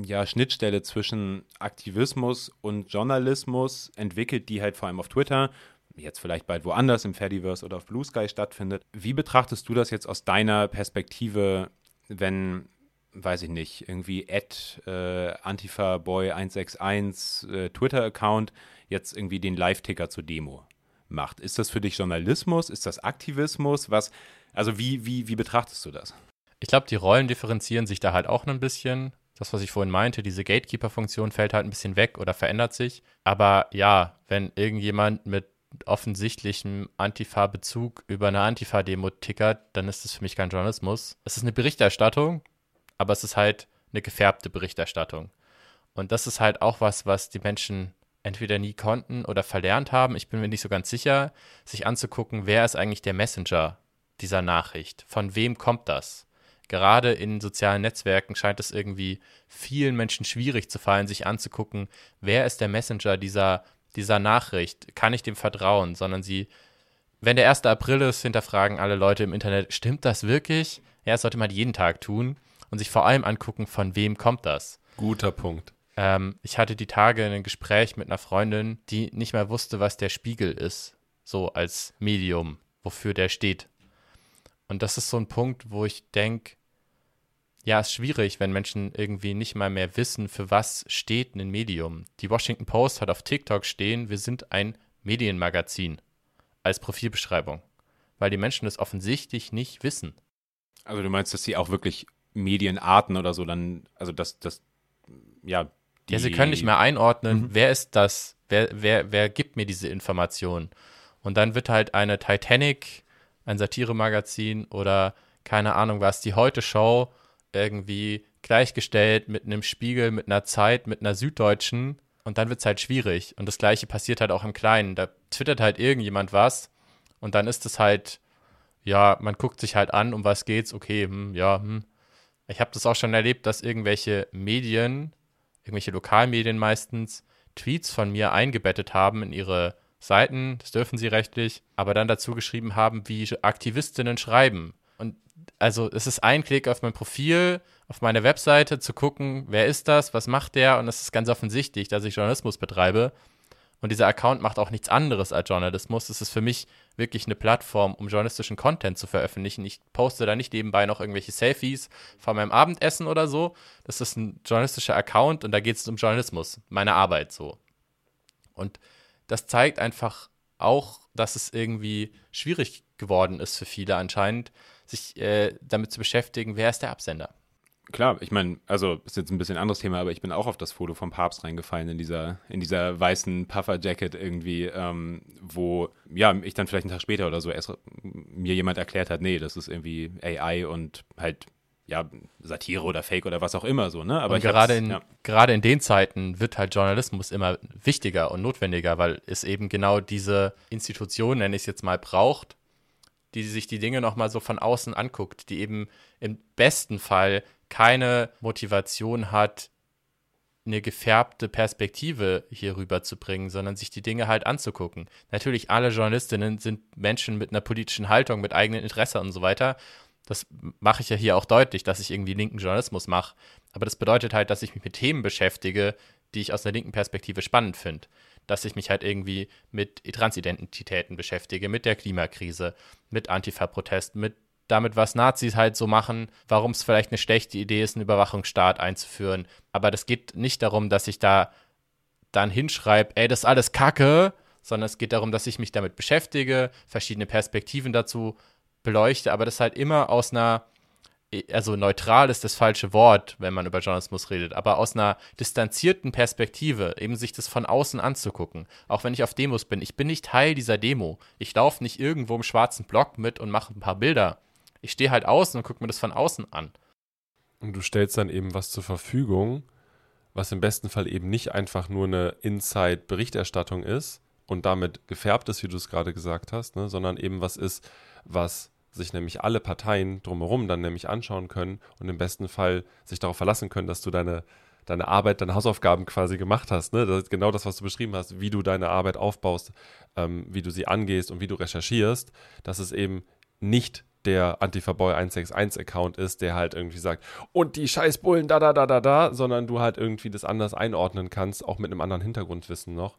ja, Schnittstelle zwischen Aktivismus und Journalismus entwickelt, die halt vor allem auf Twitter, jetzt vielleicht bald woanders im Fediverse oder auf Blue Sky stattfindet. Wie betrachtest du das jetzt aus deiner Perspektive, wenn weiß ich nicht, irgendwie at äh, antifaboy161 äh, Twitter-Account jetzt irgendwie den Live-Ticker zur Demo macht. Ist das für dich Journalismus? Ist das Aktivismus? Was, also wie, wie, wie betrachtest du das? Ich glaube, die Rollen differenzieren sich da halt auch ein bisschen. Das, was ich vorhin meinte, diese Gatekeeper-Funktion fällt halt ein bisschen weg oder verändert sich. Aber ja, wenn irgendjemand mit offensichtlichem Antifa-Bezug über eine Antifa-Demo tickert, dann ist das für mich kein Journalismus. Es ist eine Berichterstattung aber es ist halt eine gefärbte Berichterstattung. Und das ist halt auch was, was die Menschen entweder nie konnten oder verlernt haben. Ich bin mir nicht so ganz sicher, sich anzugucken, wer ist eigentlich der Messenger dieser Nachricht? Von wem kommt das? Gerade in sozialen Netzwerken scheint es irgendwie vielen Menschen schwierig zu fallen, sich anzugucken, wer ist der Messenger dieser, dieser Nachricht? Kann ich dem vertrauen? Sondern sie, wenn der 1. April ist, hinterfragen alle Leute im Internet, stimmt das wirklich? Ja, das sollte man jeden Tag tun und sich vor allem angucken, von wem kommt das. Guter Punkt. Ähm, ich hatte die Tage ein Gespräch mit einer Freundin, die nicht mehr wusste, was der Spiegel ist, so als Medium, wofür der steht. Und das ist so ein Punkt, wo ich denke, ja, ist schwierig, wenn Menschen irgendwie nicht mal mehr wissen, für was steht ein Medium. Die Washington Post hat auf TikTok stehen, wir sind ein Medienmagazin als Profilbeschreibung, weil die Menschen das offensichtlich nicht wissen. Also du meinst, dass sie auch wirklich Medienarten oder so dann, also das, das, ja. Ja, sie können nicht mehr einordnen, mhm. wer ist das, wer, wer, wer gibt mir diese Information? Und dann wird halt eine Titanic, ein Satiremagazin oder keine Ahnung was, die Heute-Show irgendwie gleichgestellt mit einem Spiegel, mit einer Zeit, mit einer Süddeutschen und dann wird es halt schwierig. Und das gleiche passiert halt auch im Kleinen. Da twittert halt irgendjemand was und dann ist es halt, ja, man guckt sich halt an, um was geht's, okay, hm, ja, hm, ich habe das auch schon erlebt, dass irgendwelche Medien, irgendwelche Lokalmedien meistens, Tweets von mir eingebettet haben in ihre Seiten, das dürfen sie rechtlich, aber dann dazu geschrieben haben, wie Aktivistinnen schreiben. Und also es ist ein Klick auf mein Profil, auf meine Webseite zu gucken, wer ist das, was macht der und es ist ganz offensichtlich, dass ich Journalismus betreibe und dieser Account macht auch nichts anderes als Journalismus. Es ist für mich wirklich eine Plattform, um journalistischen Content zu veröffentlichen. Ich poste da nicht nebenbei noch irgendwelche Selfies von meinem Abendessen oder so. Das ist ein journalistischer Account und da geht es um Journalismus, meine Arbeit so. Und das zeigt einfach auch, dass es irgendwie schwierig geworden ist für viele anscheinend, sich äh, damit zu beschäftigen, wer ist der Absender. Klar, ich meine, also ist jetzt ein bisschen anderes Thema, aber ich bin auch auf das Foto vom Papst reingefallen in dieser, in dieser weißen Puffer-Jacket irgendwie, ähm, wo ja, ich dann vielleicht einen Tag später oder so erst mir jemand erklärt hat, nee, das ist irgendwie AI und halt ja, Satire oder Fake oder was auch immer so, ne? Aber gerade in, ja. gerade in den Zeiten wird halt Journalismus immer wichtiger und notwendiger, weil es eben genau diese Institution, nenne ich es jetzt mal, braucht, die sich die Dinge nochmal so von außen anguckt, die eben im besten Fall keine Motivation hat, eine gefärbte Perspektive hier rüberzubringen, sondern sich die Dinge halt anzugucken. Natürlich, alle Journalistinnen sind Menschen mit einer politischen Haltung, mit eigenen Interessen und so weiter. Das mache ich ja hier auch deutlich, dass ich irgendwie linken Journalismus mache. Aber das bedeutet halt, dass ich mich mit Themen beschäftige, die ich aus einer linken Perspektive spannend finde. dass ich mich halt irgendwie mit Transidentitäten beschäftige, mit der Klimakrise, mit Antifa-Protest, mit damit, was Nazis halt so machen, warum es vielleicht eine schlechte Idee ist, einen Überwachungsstaat einzuführen. Aber das geht nicht darum, dass ich da dann hinschreibe, ey, das ist alles Kacke, sondern es geht darum, dass ich mich damit beschäftige, verschiedene Perspektiven dazu beleuchte, aber das halt immer aus einer also neutral ist das falsche Wort, wenn man über Journalismus redet, aber aus einer distanzierten Perspektive, eben sich das von außen anzugucken. Auch wenn ich auf Demos bin. Ich bin nicht Teil dieser Demo. Ich laufe nicht irgendwo im schwarzen Block mit und mache ein paar Bilder. Ich stehe halt außen und gucke mir das von außen an. Und du stellst dann eben was zur Verfügung, was im besten Fall eben nicht einfach nur eine Inside-Berichterstattung ist und damit gefärbt ist, wie du es gerade gesagt hast, ne, sondern eben was ist, was sich nämlich alle Parteien drumherum dann nämlich anschauen können und im besten Fall sich darauf verlassen können, dass du deine, deine Arbeit, deine Hausaufgaben quasi gemacht hast. Ne? Das ist genau das, was du beschrieben hast, wie du deine Arbeit aufbaust, ähm, wie du sie angehst und wie du recherchierst, dass es eben nicht der Antifa-Boy 161-Account ist, der halt irgendwie sagt, und die Scheißbullen da, da, da, da, da, sondern du halt irgendwie das anders einordnen kannst, auch mit einem anderen Hintergrundwissen noch.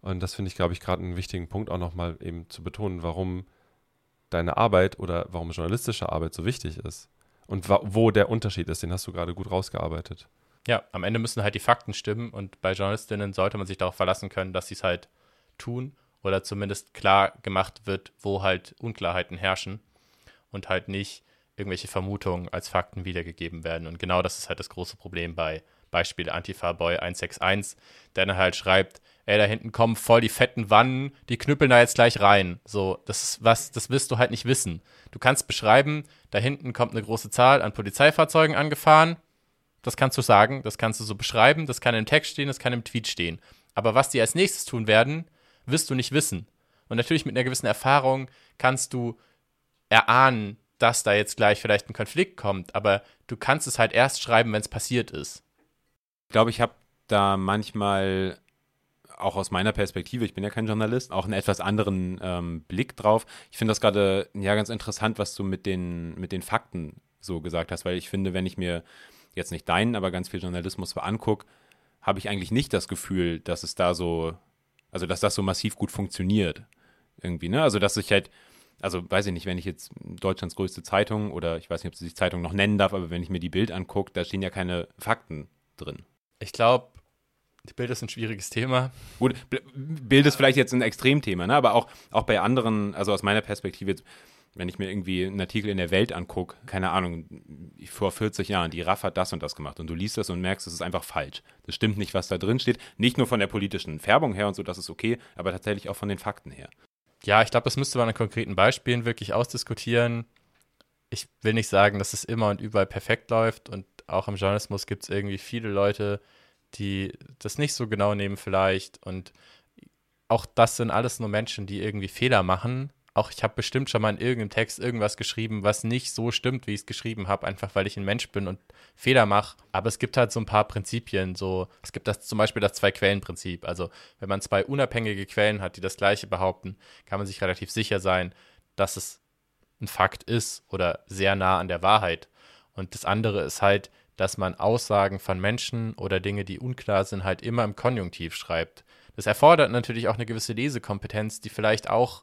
Und das finde ich, glaube ich, gerade einen wichtigen Punkt auch nochmal eben zu betonen, warum deine Arbeit oder warum journalistische Arbeit so wichtig ist. Und wo der Unterschied ist, den hast du gerade gut rausgearbeitet. Ja, am Ende müssen halt die Fakten stimmen und bei Journalistinnen sollte man sich darauf verlassen können, dass sie es halt tun oder zumindest klar gemacht wird, wo halt Unklarheiten herrschen und halt nicht irgendwelche Vermutungen als Fakten wiedergegeben werden. Und genau das ist halt das große Problem bei Beispiel Antifa Boy 161, der dann halt schreibt, ey, da hinten kommen voll die fetten Wannen, die knüppeln da jetzt gleich rein. So, das ist was, das wirst du halt nicht wissen. Du kannst beschreiben, da hinten kommt eine große Zahl an Polizeifahrzeugen angefahren. Das kannst du sagen, das kannst du so beschreiben, das kann im Text stehen, das kann im Tweet stehen. Aber was die als nächstes tun werden, wirst du nicht wissen. Und natürlich mit einer gewissen Erfahrung kannst du erahnen, dass da jetzt gleich vielleicht ein Konflikt kommt, aber du kannst es halt erst schreiben, wenn es passiert ist. Ich glaube, ich habe da manchmal auch aus meiner Perspektive, ich bin ja kein Journalist, auch einen etwas anderen ähm, Blick drauf. Ich finde das gerade ja ganz interessant, was du mit den, mit den Fakten so gesagt hast, weil ich finde, wenn ich mir jetzt nicht deinen, aber ganz viel Journalismus angucke, habe ich eigentlich nicht das Gefühl, dass es da so, also dass das so massiv gut funktioniert. Irgendwie, ne? Also, dass ich halt, also weiß ich nicht, wenn ich jetzt Deutschlands größte Zeitung oder ich weiß nicht, ob sie sich Zeitung noch nennen darf, aber wenn ich mir die Bild angucke, da stehen ja keine Fakten drin. Ich glaube, Bild ist ein schwieriges Thema. Gut, Bild ist vielleicht jetzt ein Extremthema, ne? aber auch, auch bei anderen, also aus meiner Perspektive, wenn ich mir irgendwie einen Artikel in der Welt angucke, keine Ahnung, vor 40 Jahren, die RAF hat das und das gemacht und du liest das und merkst, es ist einfach falsch. Das stimmt nicht, was da drin steht. Nicht nur von der politischen Färbung her und so, das ist okay, aber tatsächlich auch von den Fakten her. Ja, ich glaube, das müsste man an konkreten Beispielen wirklich ausdiskutieren. Ich will nicht sagen, dass es immer und überall perfekt läuft und auch im Journalismus gibt es irgendwie viele Leute, die das nicht so genau nehmen vielleicht. Und auch das sind alles nur Menschen, die irgendwie Fehler machen. Auch ich habe bestimmt schon mal in irgendeinem Text irgendwas geschrieben, was nicht so stimmt, wie ich es geschrieben habe, einfach weil ich ein Mensch bin und Fehler mache. Aber es gibt halt so ein paar Prinzipien. So, es gibt das zum Beispiel das Zwei-Quellen-Prinzip. Also wenn man zwei unabhängige Quellen hat, die das Gleiche behaupten, kann man sich relativ sicher sein, dass es ein Fakt ist oder sehr nah an der Wahrheit. Und das andere ist halt, dass man Aussagen von Menschen oder Dinge, die unklar sind, halt immer im Konjunktiv schreibt. Das erfordert natürlich auch eine gewisse Lesekompetenz, die vielleicht auch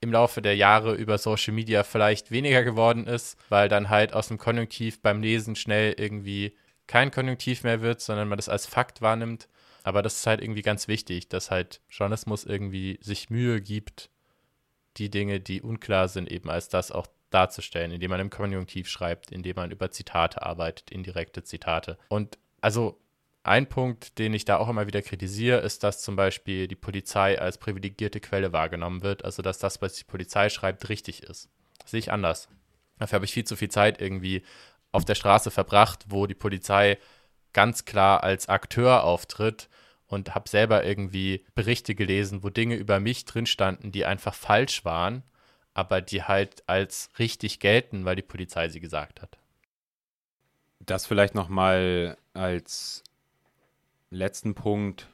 im Laufe der Jahre über Social Media vielleicht weniger geworden ist, weil dann halt aus dem Konjunktiv beim Lesen schnell irgendwie kein Konjunktiv mehr wird, sondern man das als Fakt wahrnimmt. Aber das ist halt irgendwie ganz wichtig, dass halt Journalismus irgendwie sich Mühe gibt, die Dinge, die unklar sind, eben als das auch darzustellen, indem man im Konjunktiv schreibt, indem man über Zitate arbeitet, indirekte Zitate. Und also ein Punkt, den ich da auch immer wieder kritisiere, ist, dass zum Beispiel die Polizei als privilegierte Quelle wahrgenommen wird, also dass das, was die Polizei schreibt, richtig ist. Das sehe ich anders. Dafür habe ich viel zu viel Zeit irgendwie auf der Straße verbracht, wo die Polizei ganz klar als Akteur auftritt und habe selber irgendwie Berichte gelesen, wo Dinge über mich drin standen, die einfach falsch waren aber die halt als richtig gelten, weil die Polizei sie gesagt hat. Das vielleicht nochmal als letzten Punkt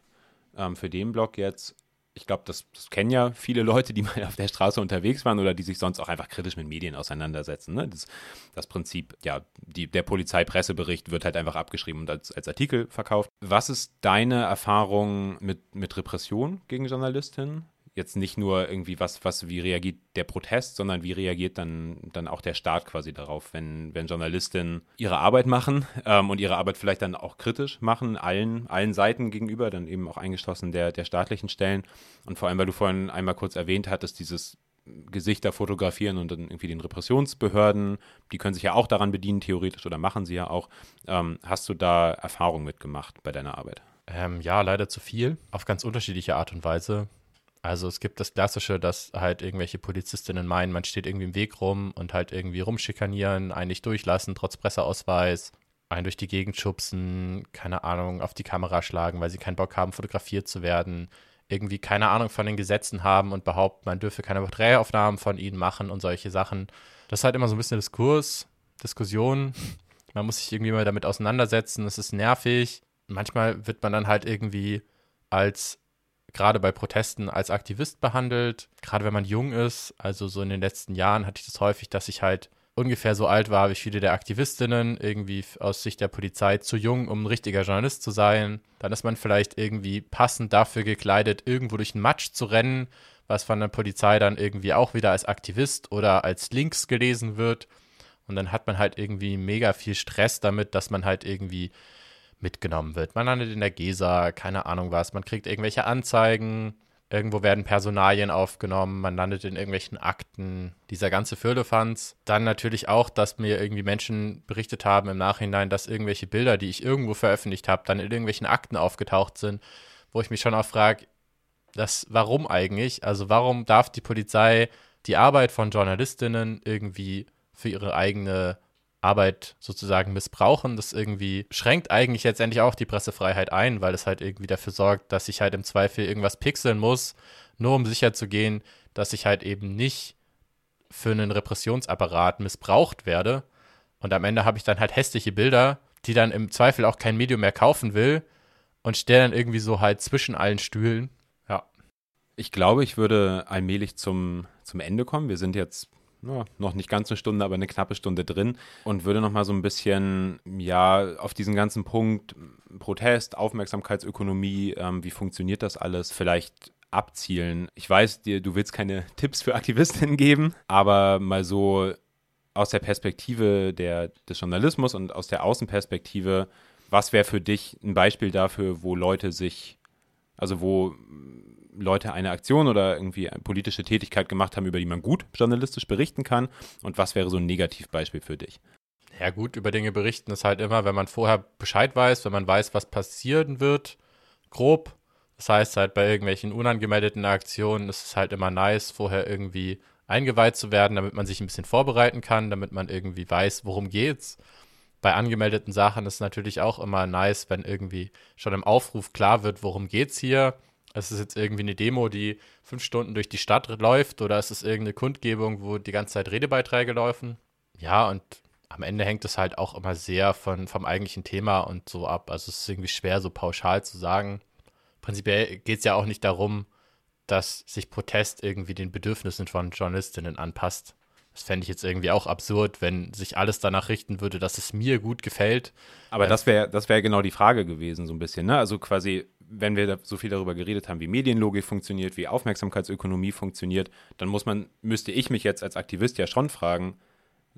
ähm, für den Block jetzt. ich glaube, das, das, kennen ja viele Leute, die mal auf der Straße unterwegs waren oder die sich sonst auch einfach kritisch mit Medien auseinandersetzen. Ne? Das, das, Prinzip, ja, die, der Polizeipressebericht wird halt einfach abgeschrieben und als, als Artikel verkauft. Was ist deine Erfahrung mit, mit Repression gegen Journalistinnen? Jetzt nicht nur irgendwie was, was, wie reagiert der Protest, sondern wie reagiert dann, dann auch der Staat quasi darauf, wenn, wenn Journalistinnen ihre Arbeit machen ähm, und ihre Arbeit vielleicht dann auch kritisch machen, allen, allen Seiten gegenüber, dann eben auch eingeschlossen der, der staatlichen Stellen. Und vor allem, weil du vorhin einmal kurz erwähnt hattest, dieses Gesichter fotografieren und dann irgendwie den Repressionsbehörden, die können sich ja auch daran bedienen, theoretisch, oder machen sie ja auch. Ähm, hast du da Erfahrung mitgemacht bei deiner Arbeit? Ähm, ja, leider zu viel, auf ganz unterschiedliche Art und Weise. Also es gibt das Klassische, dass halt irgendwelche Polizistinnen meinen, man steht irgendwie im Weg rum und halt irgendwie rumschikanieren, einen nicht durchlassen, trotz Presseausweis, einen durch die Gegend schubsen, keine Ahnung, auf die Kamera schlagen, weil sie keinen Bock haben, fotografiert zu werden, irgendwie keine Ahnung von den Gesetzen haben und behaupten, man dürfe keine Porträtaufnahmen von ihnen machen und solche Sachen. Das ist halt immer so ein bisschen Diskurs, Diskussion. Man muss sich irgendwie mal damit auseinandersetzen, es ist nervig. Manchmal wird man dann halt irgendwie als gerade bei Protesten als Aktivist behandelt, gerade wenn man jung ist. Also so in den letzten Jahren hatte ich das häufig, dass ich halt ungefähr so alt war wie viele der Aktivistinnen, irgendwie aus Sicht der Polizei zu jung, um ein richtiger Journalist zu sein. Dann ist man vielleicht irgendwie passend dafür gekleidet, irgendwo durch den Matsch zu rennen, was von der Polizei dann irgendwie auch wieder als Aktivist oder als Links gelesen wird. Und dann hat man halt irgendwie mega viel Stress damit, dass man halt irgendwie mitgenommen wird. Man landet in der GESA, keine Ahnung was, man kriegt irgendwelche Anzeigen, irgendwo werden Personalien aufgenommen, man landet in irgendwelchen Akten, dieser ganze Firlefanz. Dann natürlich auch, dass mir irgendwie Menschen berichtet haben im Nachhinein, dass irgendwelche Bilder, die ich irgendwo veröffentlicht habe, dann in irgendwelchen Akten aufgetaucht sind, wo ich mich schon auch frage, das, warum eigentlich? Also warum darf die Polizei die Arbeit von Journalistinnen irgendwie für ihre eigene Arbeit sozusagen missbrauchen. Das irgendwie schränkt eigentlich letztendlich auch die Pressefreiheit ein, weil es halt irgendwie dafür sorgt, dass ich halt im Zweifel irgendwas pixeln muss, nur um sicher zu gehen, dass ich halt eben nicht für einen Repressionsapparat missbraucht werde. Und am Ende habe ich dann halt hässliche Bilder, die dann im Zweifel auch kein Medium mehr kaufen will und stehe dann irgendwie so halt zwischen allen Stühlen. Ja. Ich glaube, ich würde allmählich zum, zum Ende kommen. Wir sind jetzt ja, noch nicht ganz eine Stunde, aber eine knappe Stunde drin und würde noch mal so ein bisschen ja auf diesen ganzen Punkt Protest, Aufmerksamkeitsökonomie, ähm, wie funktioniert das alles, vielleicht abzielen. Ich weiß, dir, du willst keine Tipps für Aktivistinnen geben, aber mal so aus der Perspektive der, des Journalismus und aus der Außenperspektive, was wäre für dich ein Beispiel dafür, wo Leute sich, also wo Leute eine Aktion oder irgendwie eine politische Tätigkeit gemacht haben, über die man gut journalistisch berichten kann? Und was wäre so ein Negativbeispiel für dich? Ja, gut, über Dinge berichten ist halt immer, wenn man vorher Bescheid weiß, wenn man weiß, was passieren wird, grob. Das heißt halt bei irgendwelchen unangemeldeten Aktionen ist es halt immer nice, vorher irgendwie eingeweiht zu werden, damit man sich ein bisschen vorbereiten kann, damit man irgendwie weiß, worum geht's. Bei angemeldeten Sachen ist es natürlich auch immer nice, wenn irgendwie schon im Aufruf klar wird, worum geht's hier ist es jetzt irgendwie eine Demo, die fünf Stunden durch die Stadt läuft oder ist es irgendeine Kundgebung, wo die ganze Zeit Redebeiträge laufen? Ja, und am Ende hängt es halt auch immer sehr von, vom eigentlichen Thema und so ab. Also es ist irgendwie schwer, so pauschal zu sagen. Prinzipiell geht es ja auch nicht darum, dass sich Protest irgendwie den Bedürfnissen von Journalistinnen anpasst. Das fände ich jetzt irgendwie auch absurd, wenn sich alles danach richten würde, dass es mir gut gefällt. Aber das wäre das wär genau die Frage gewesen, so ein bisschen. Ne? Also quasi, wenn wir so viel darüber geredet haben, wie Medienlogik funktioniert, wie Aufmerksamkeitsökonomie funktioniert, dann muss man, müsste ich mich jetzt als Aktivist ja schon fragen,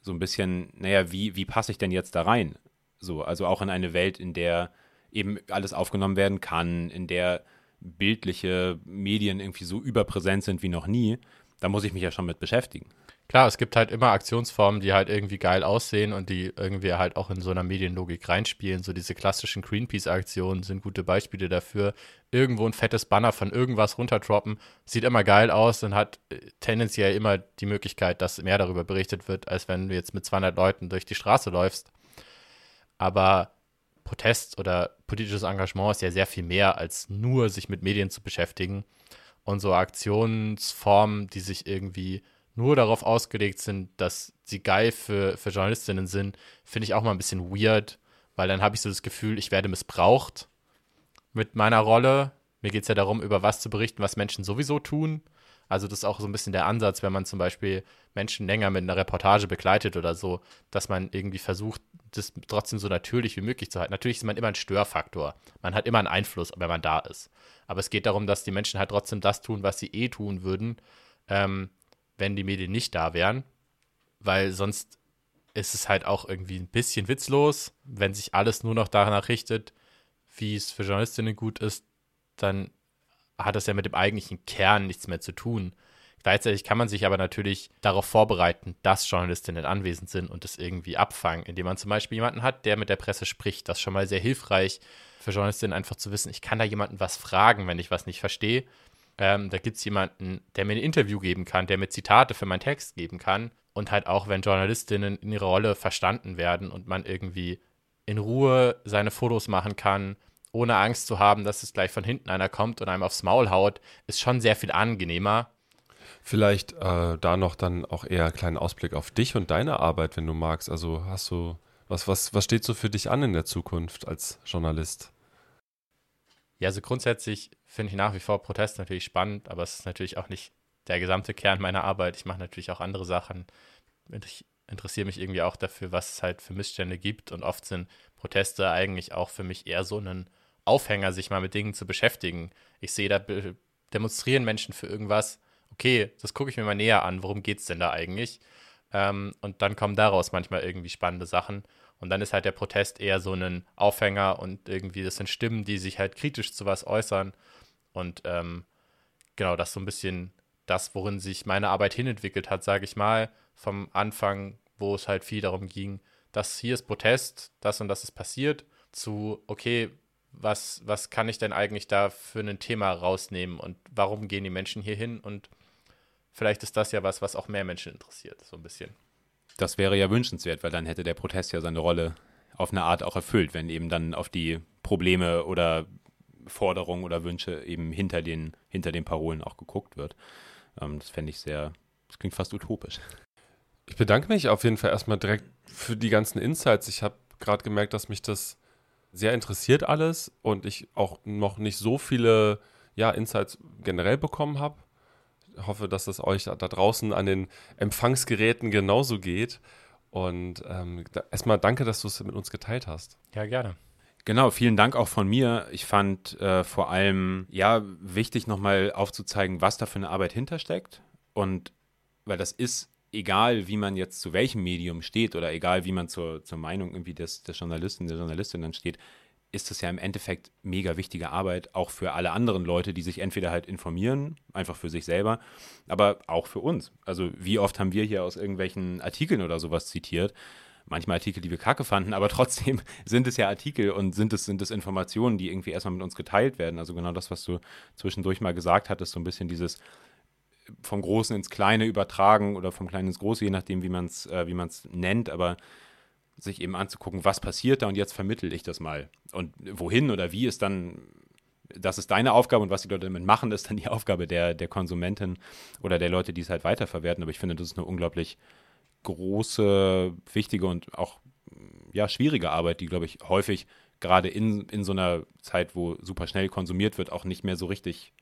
so ein bisschen, naja, wie, wie passe ich denn jetzt da rein? So, also auch in eine Welt, in der eben alles aufgenommen werden kann, in der bildliche Medien irgendwie so überpräsent sind wie noch nie, da muss ich mich ja schon mit beschäftigen. Klar, es gibt halt immer Aktionsformen, die halt irgendwie geil aussehen und die irgendwie halt auch in so einer Medienlogik reinspielen. So diese klassischen Greenpeace-Aktionen sind gute Beispiele dafür. Irgendwo ein fettes Banner von irgendwas runterdroppen, sieht immer geil aus und hat äh, tendenziell immer die Möglichkeit, dass mehr darüber berichtet wird, als wenn du jetzt mit 200 Leuten durch die Straße läufst. Aber Protest oder politisches Engagement ist ja sehr viel mehr, als nur sich mit Medien zu beschäftigen. Und so Aktionsformen, die sich irgendwie nur darauf ausgelegt sind, dass sie geil für, für Journalistinnen sind, finde ich auch mal ein bisschen weird, weil dann habe ich so das Gefühl, ich werde missbraucht mit meiner Rolle mir geht es ja darum, über was zu berichten, was Menschen sowieso tun. Also das ist auch so ein bisschen der Ansatz, wenn man zum Beispiel Menschen länger mit einer Reportage begleitet oder so, dass man irgendwie versucht, das trotzdem so natürlich wie möglich zu halten. Natürlich ist man immer ein Störfaktor. Man hat immer einen Einfluss, wenn man da ist. Aber es geht darum, dass die Menschen halt trotzdem das tun, was sie eh tun würden, ähm, wenn die Medien nicht da wären. Weil sonst ist es halt auch irgendwie ein bisschen witzlos, wenn sich alles nur noch danach richtet, wie es für Journalistinnen gut ist, dann hat das ja mit dem eigentlichen Kern nichts mehr zu tun. Gleichzeitig kann man sich aber natürlich darauf vorbereiten, dass Journalistinnen anwesend sind und das irgendwie abfangen, indem man zum Beispiel jemanden hat, der mit der Presse spricht. Das ist schon mal sehr hilfreich für Journalistinnen einfach zu wissen, ich kann da jemanden was fragen, wenn ich was nicht verstehe. Ähm, da gibt es jemanden, der mir ein Interview geben kann, der mir Zitate für meinen Text geben kann. Und halt auch, wenn Journalistinnen in ihrer Rolle verstanden werden und man irgendwie in Ruhe seine Fotos machen kann, ohne Angst zu haben, dass es gleich von hinten einer kommt und einem aufs Maul haut, ist schon sehr viel angenehmer. Vielleicht äh, da noch dann auch eher einen kleinen Ausblick auf dich und deine Arbeit, wenn du magst. Also hast du, was, was, was steht so für dich an in der Zukunft als Journalist? Ja, also grundsätzlich finde ich nach wie vor Protest natürlich spannend, aber es ist natürlich auch nicht der gesamte Kern meiner Arbeit. Ich mache natürlich auch andere Sachen. Ich interessiere mich irgendwie auch dafür, was es halt für Missstände gibt und oft sind Proteste eigentlich auch für mich eher so ein Aufhänger, sich mal mit Dingen zu beschäftigen. Ich sehe, da demonstrieren Menschen für irgendwas. Okay, das gucke ich mir mal näher an. Worum geht es denn da eigentlich? Ähm, und dann kommen daraus manchmal irgendwie spannende Sachen. Und dann ist halt der Protest eher so ein Aufhänger und irgendwie, das sind Stimmen, die sich halt kritisch zu was äußern. Und ähm, genau, das ist so ein bisschen das, worin sich meine Arbeit hinentwickelt hat, sage ich mal, vom Anfang, wo es halt viel darum ging, dass hier ist Protest, das und das ist passiert, zu, okay, was, was kann ich denn eigentlich da für ein Thema rausnehmen und warum gehen die Menschen hier hin und vielleicht ist das ja was, was auch mehr Menschen interessiert, so ein bisschen. Das wäre ja wünschenswert, weil dann hätte der Protest ja seine Rolle auf eine Art auch erfüllt, wenn eben dann auf die Probleme oder Forderungen oder Wünsche eben hinter den, hinter den Parolen auch geguckt wird. Ähm, das fände ich sehr, das klingt fast utopisch. Ich bedanke mich auf jeden Fall erstmal direkt für die ganzen Insights. Ich habe gerade gemerkt, dass mich das sehr interessiert alles und ich auch noch nicht so viele ja, Insights generell bekommen habe. Ich hoffe, dass es euch da draußen an den Empfangsgeräten genauso geht. Und ähm, erstmal danke, dass du es mit uns geteilt hast. Ja, gerne. Genau, vielen Dank auch von mir. Ich fand äh, vor allem ja wichtig, nochmal aufzuzeigen, was da für eine Arbeit hintersteckt. Und weil das ist egal wie man jetzt zu welchem Medium steht oder egal wie man zur, zur Meinung irgendwie des, des Journalisten, der Journalistin dann steht, ist das ja im Endeffekt mega wichtige Arbeit, auch für alle anderen Leute, die sich entweder halt informieren, einfach für sich selber, aber auch für uns. Also wie oft haben wir hier aus irgendwelchen Artikeln oder sowas zitiert, manchmal Artikel, die wir kacke fanden, aber trotzdem sind es ja Artikel und sind es, sind es Informationen, die irgendwie erstmal mit uns geteilt werden. Also genau das, was du zwischendurch mal gesagt hattest, so ein bisschen dieses, vom Großen ins Kleine übertragen oder vom Kleinen ins Große, je nachdem, wie man es äh, nennt, aber sich eben anzugucken, was passiert da und jetzt vermittel ich das mal. Und wohin oder wie ist dann, das ist deine Aufgabe und was die Leute damit machen, ist dann die Aufgabe der, der Konsumentin oder der Leute, die es halt weiterverwerten. Aber ich finde, das ist eine unglaublich große, wichtige und auch ja, schwierige Arbeit, die, glaube ich, häufig gerade in, in so einer Zeit, wo super schnell konsumiert wird, auch nicht mehr so richtig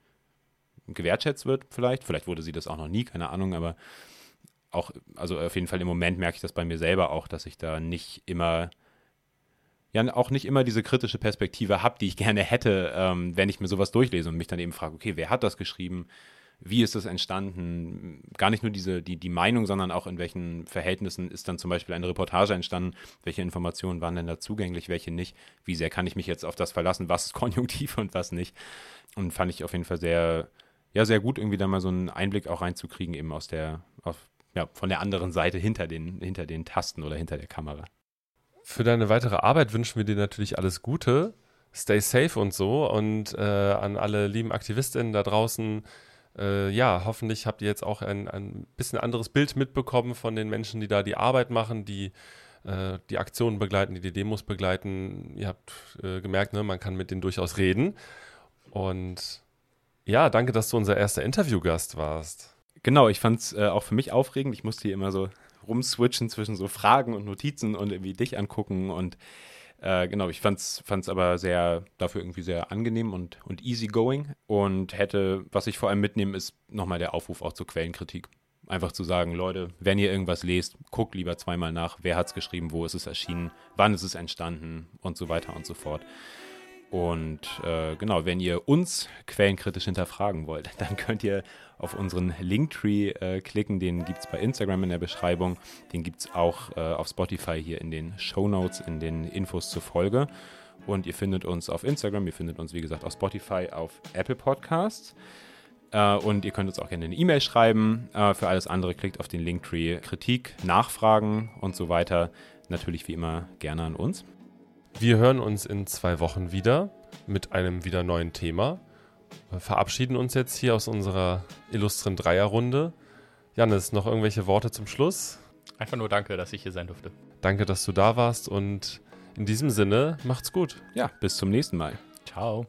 gewertschätzt wird, vielleicht. Vielleicht wurde sie das auch noch nie, keine Ahnung, aber auch, also auf jeden Fall im Moment merke ich das bei mir selber auch, dass ich da nicht immer, ja, auch nicht immer diese kritische Perspektive habe, die ich gerne hätte, ähm, wenn ich mir sowas durchlese und mich dann eben frage, okay, wer hat das geschrieben? Wie ist das entstanden? Gar nicht nur diese, die, die Meinung, sondern auch in welchen Verhältnissen ist dann zum Beispiel eine Reportage entstanden? Welche Informationen waren denn da zugänglich, welche nicht? Wie sehr kann ich mich jetzt auf das verlassen? Was ist konjunktiv und was nicht? Und fand ich auf jeden Fall sehr, ja sehr gut, irgendwie da mal so einen Einblick auch reinzukriegen, eben aus der, auf, ja, von der anderen Seite hinter den, hinter den Tasten oder hinter der Kamera. Für deine weitere Arbeit wünschen wir dir natürlich alles Gute. Stay safe und so. Und äh, an alle lieben AktivistInnen da draußen, äh, ja, hoffentlich habt ihr jetzt auch ein, ein bisschen anderes Bild mitbekommen von den Menschen, die da die Arbeit machen, die äh, die Aktionen begleiten, die die Demos begleiten. Ihr habt äh, gemerkt, ne, man kann mit denen durchaus reden. Und ja, danke, dass du unser erster Interviewgast warst. Genau, ich fand es äh, auch für mich aufregend. Ich musste hier immer so rumswitchen zwischen so Fragen und Notizen und irgendwie dich angucken und Äh, genau, ich fand es aber sehr, dafür irgendwie sehr angenehm und, und easygoing und hätte, was ich vor allem mitnehme, ist nochmal der Aufruf auch zur Quellenkritik. Einfach zu sagen, Leute, wenn ihr irgendwas lest, guckt lieber zweimal nach, wer hat es geschrieben, wo ist es erschienen, wann ist es entstanden und so weiter und so fort. Und äh, genau, wenn ihr uns quellenkritisch hinterfragen wollt, dann könnt ihr auf unseren Linktree äh, klicken. Den gibt es bei Instagram in der Beschreibung. Den gibt es auch äh, auf Spotify hier in den Show Notes, in den Infos zur Folge. Und ihr findet uns auf Instagram, ihr findet uns, wie gesagt, auf Spotify, auf Apple Podcasts. Äh, und ihr könnt uns auch gerne eine E-Mail schreiben. Äh, für alles andere klickt auf den Linktree Kritik, Nachfragen und so weiter. Natürlich wie immer gerne an uns. Wir hören uns in zwei Wochen wieder mit einem wieder neuen Thema. Wir verabschieden uns jetzt hier aus unserer illustren Dreierrunde. Janis, noch irgendwelche Worte zum Schluss? Einfach nur danke, dass ich hier sein durfte. Danke, dass du da warst und in diesem Sinne, macht's gut. Ja, bis zum nächsten Mal. Ciao.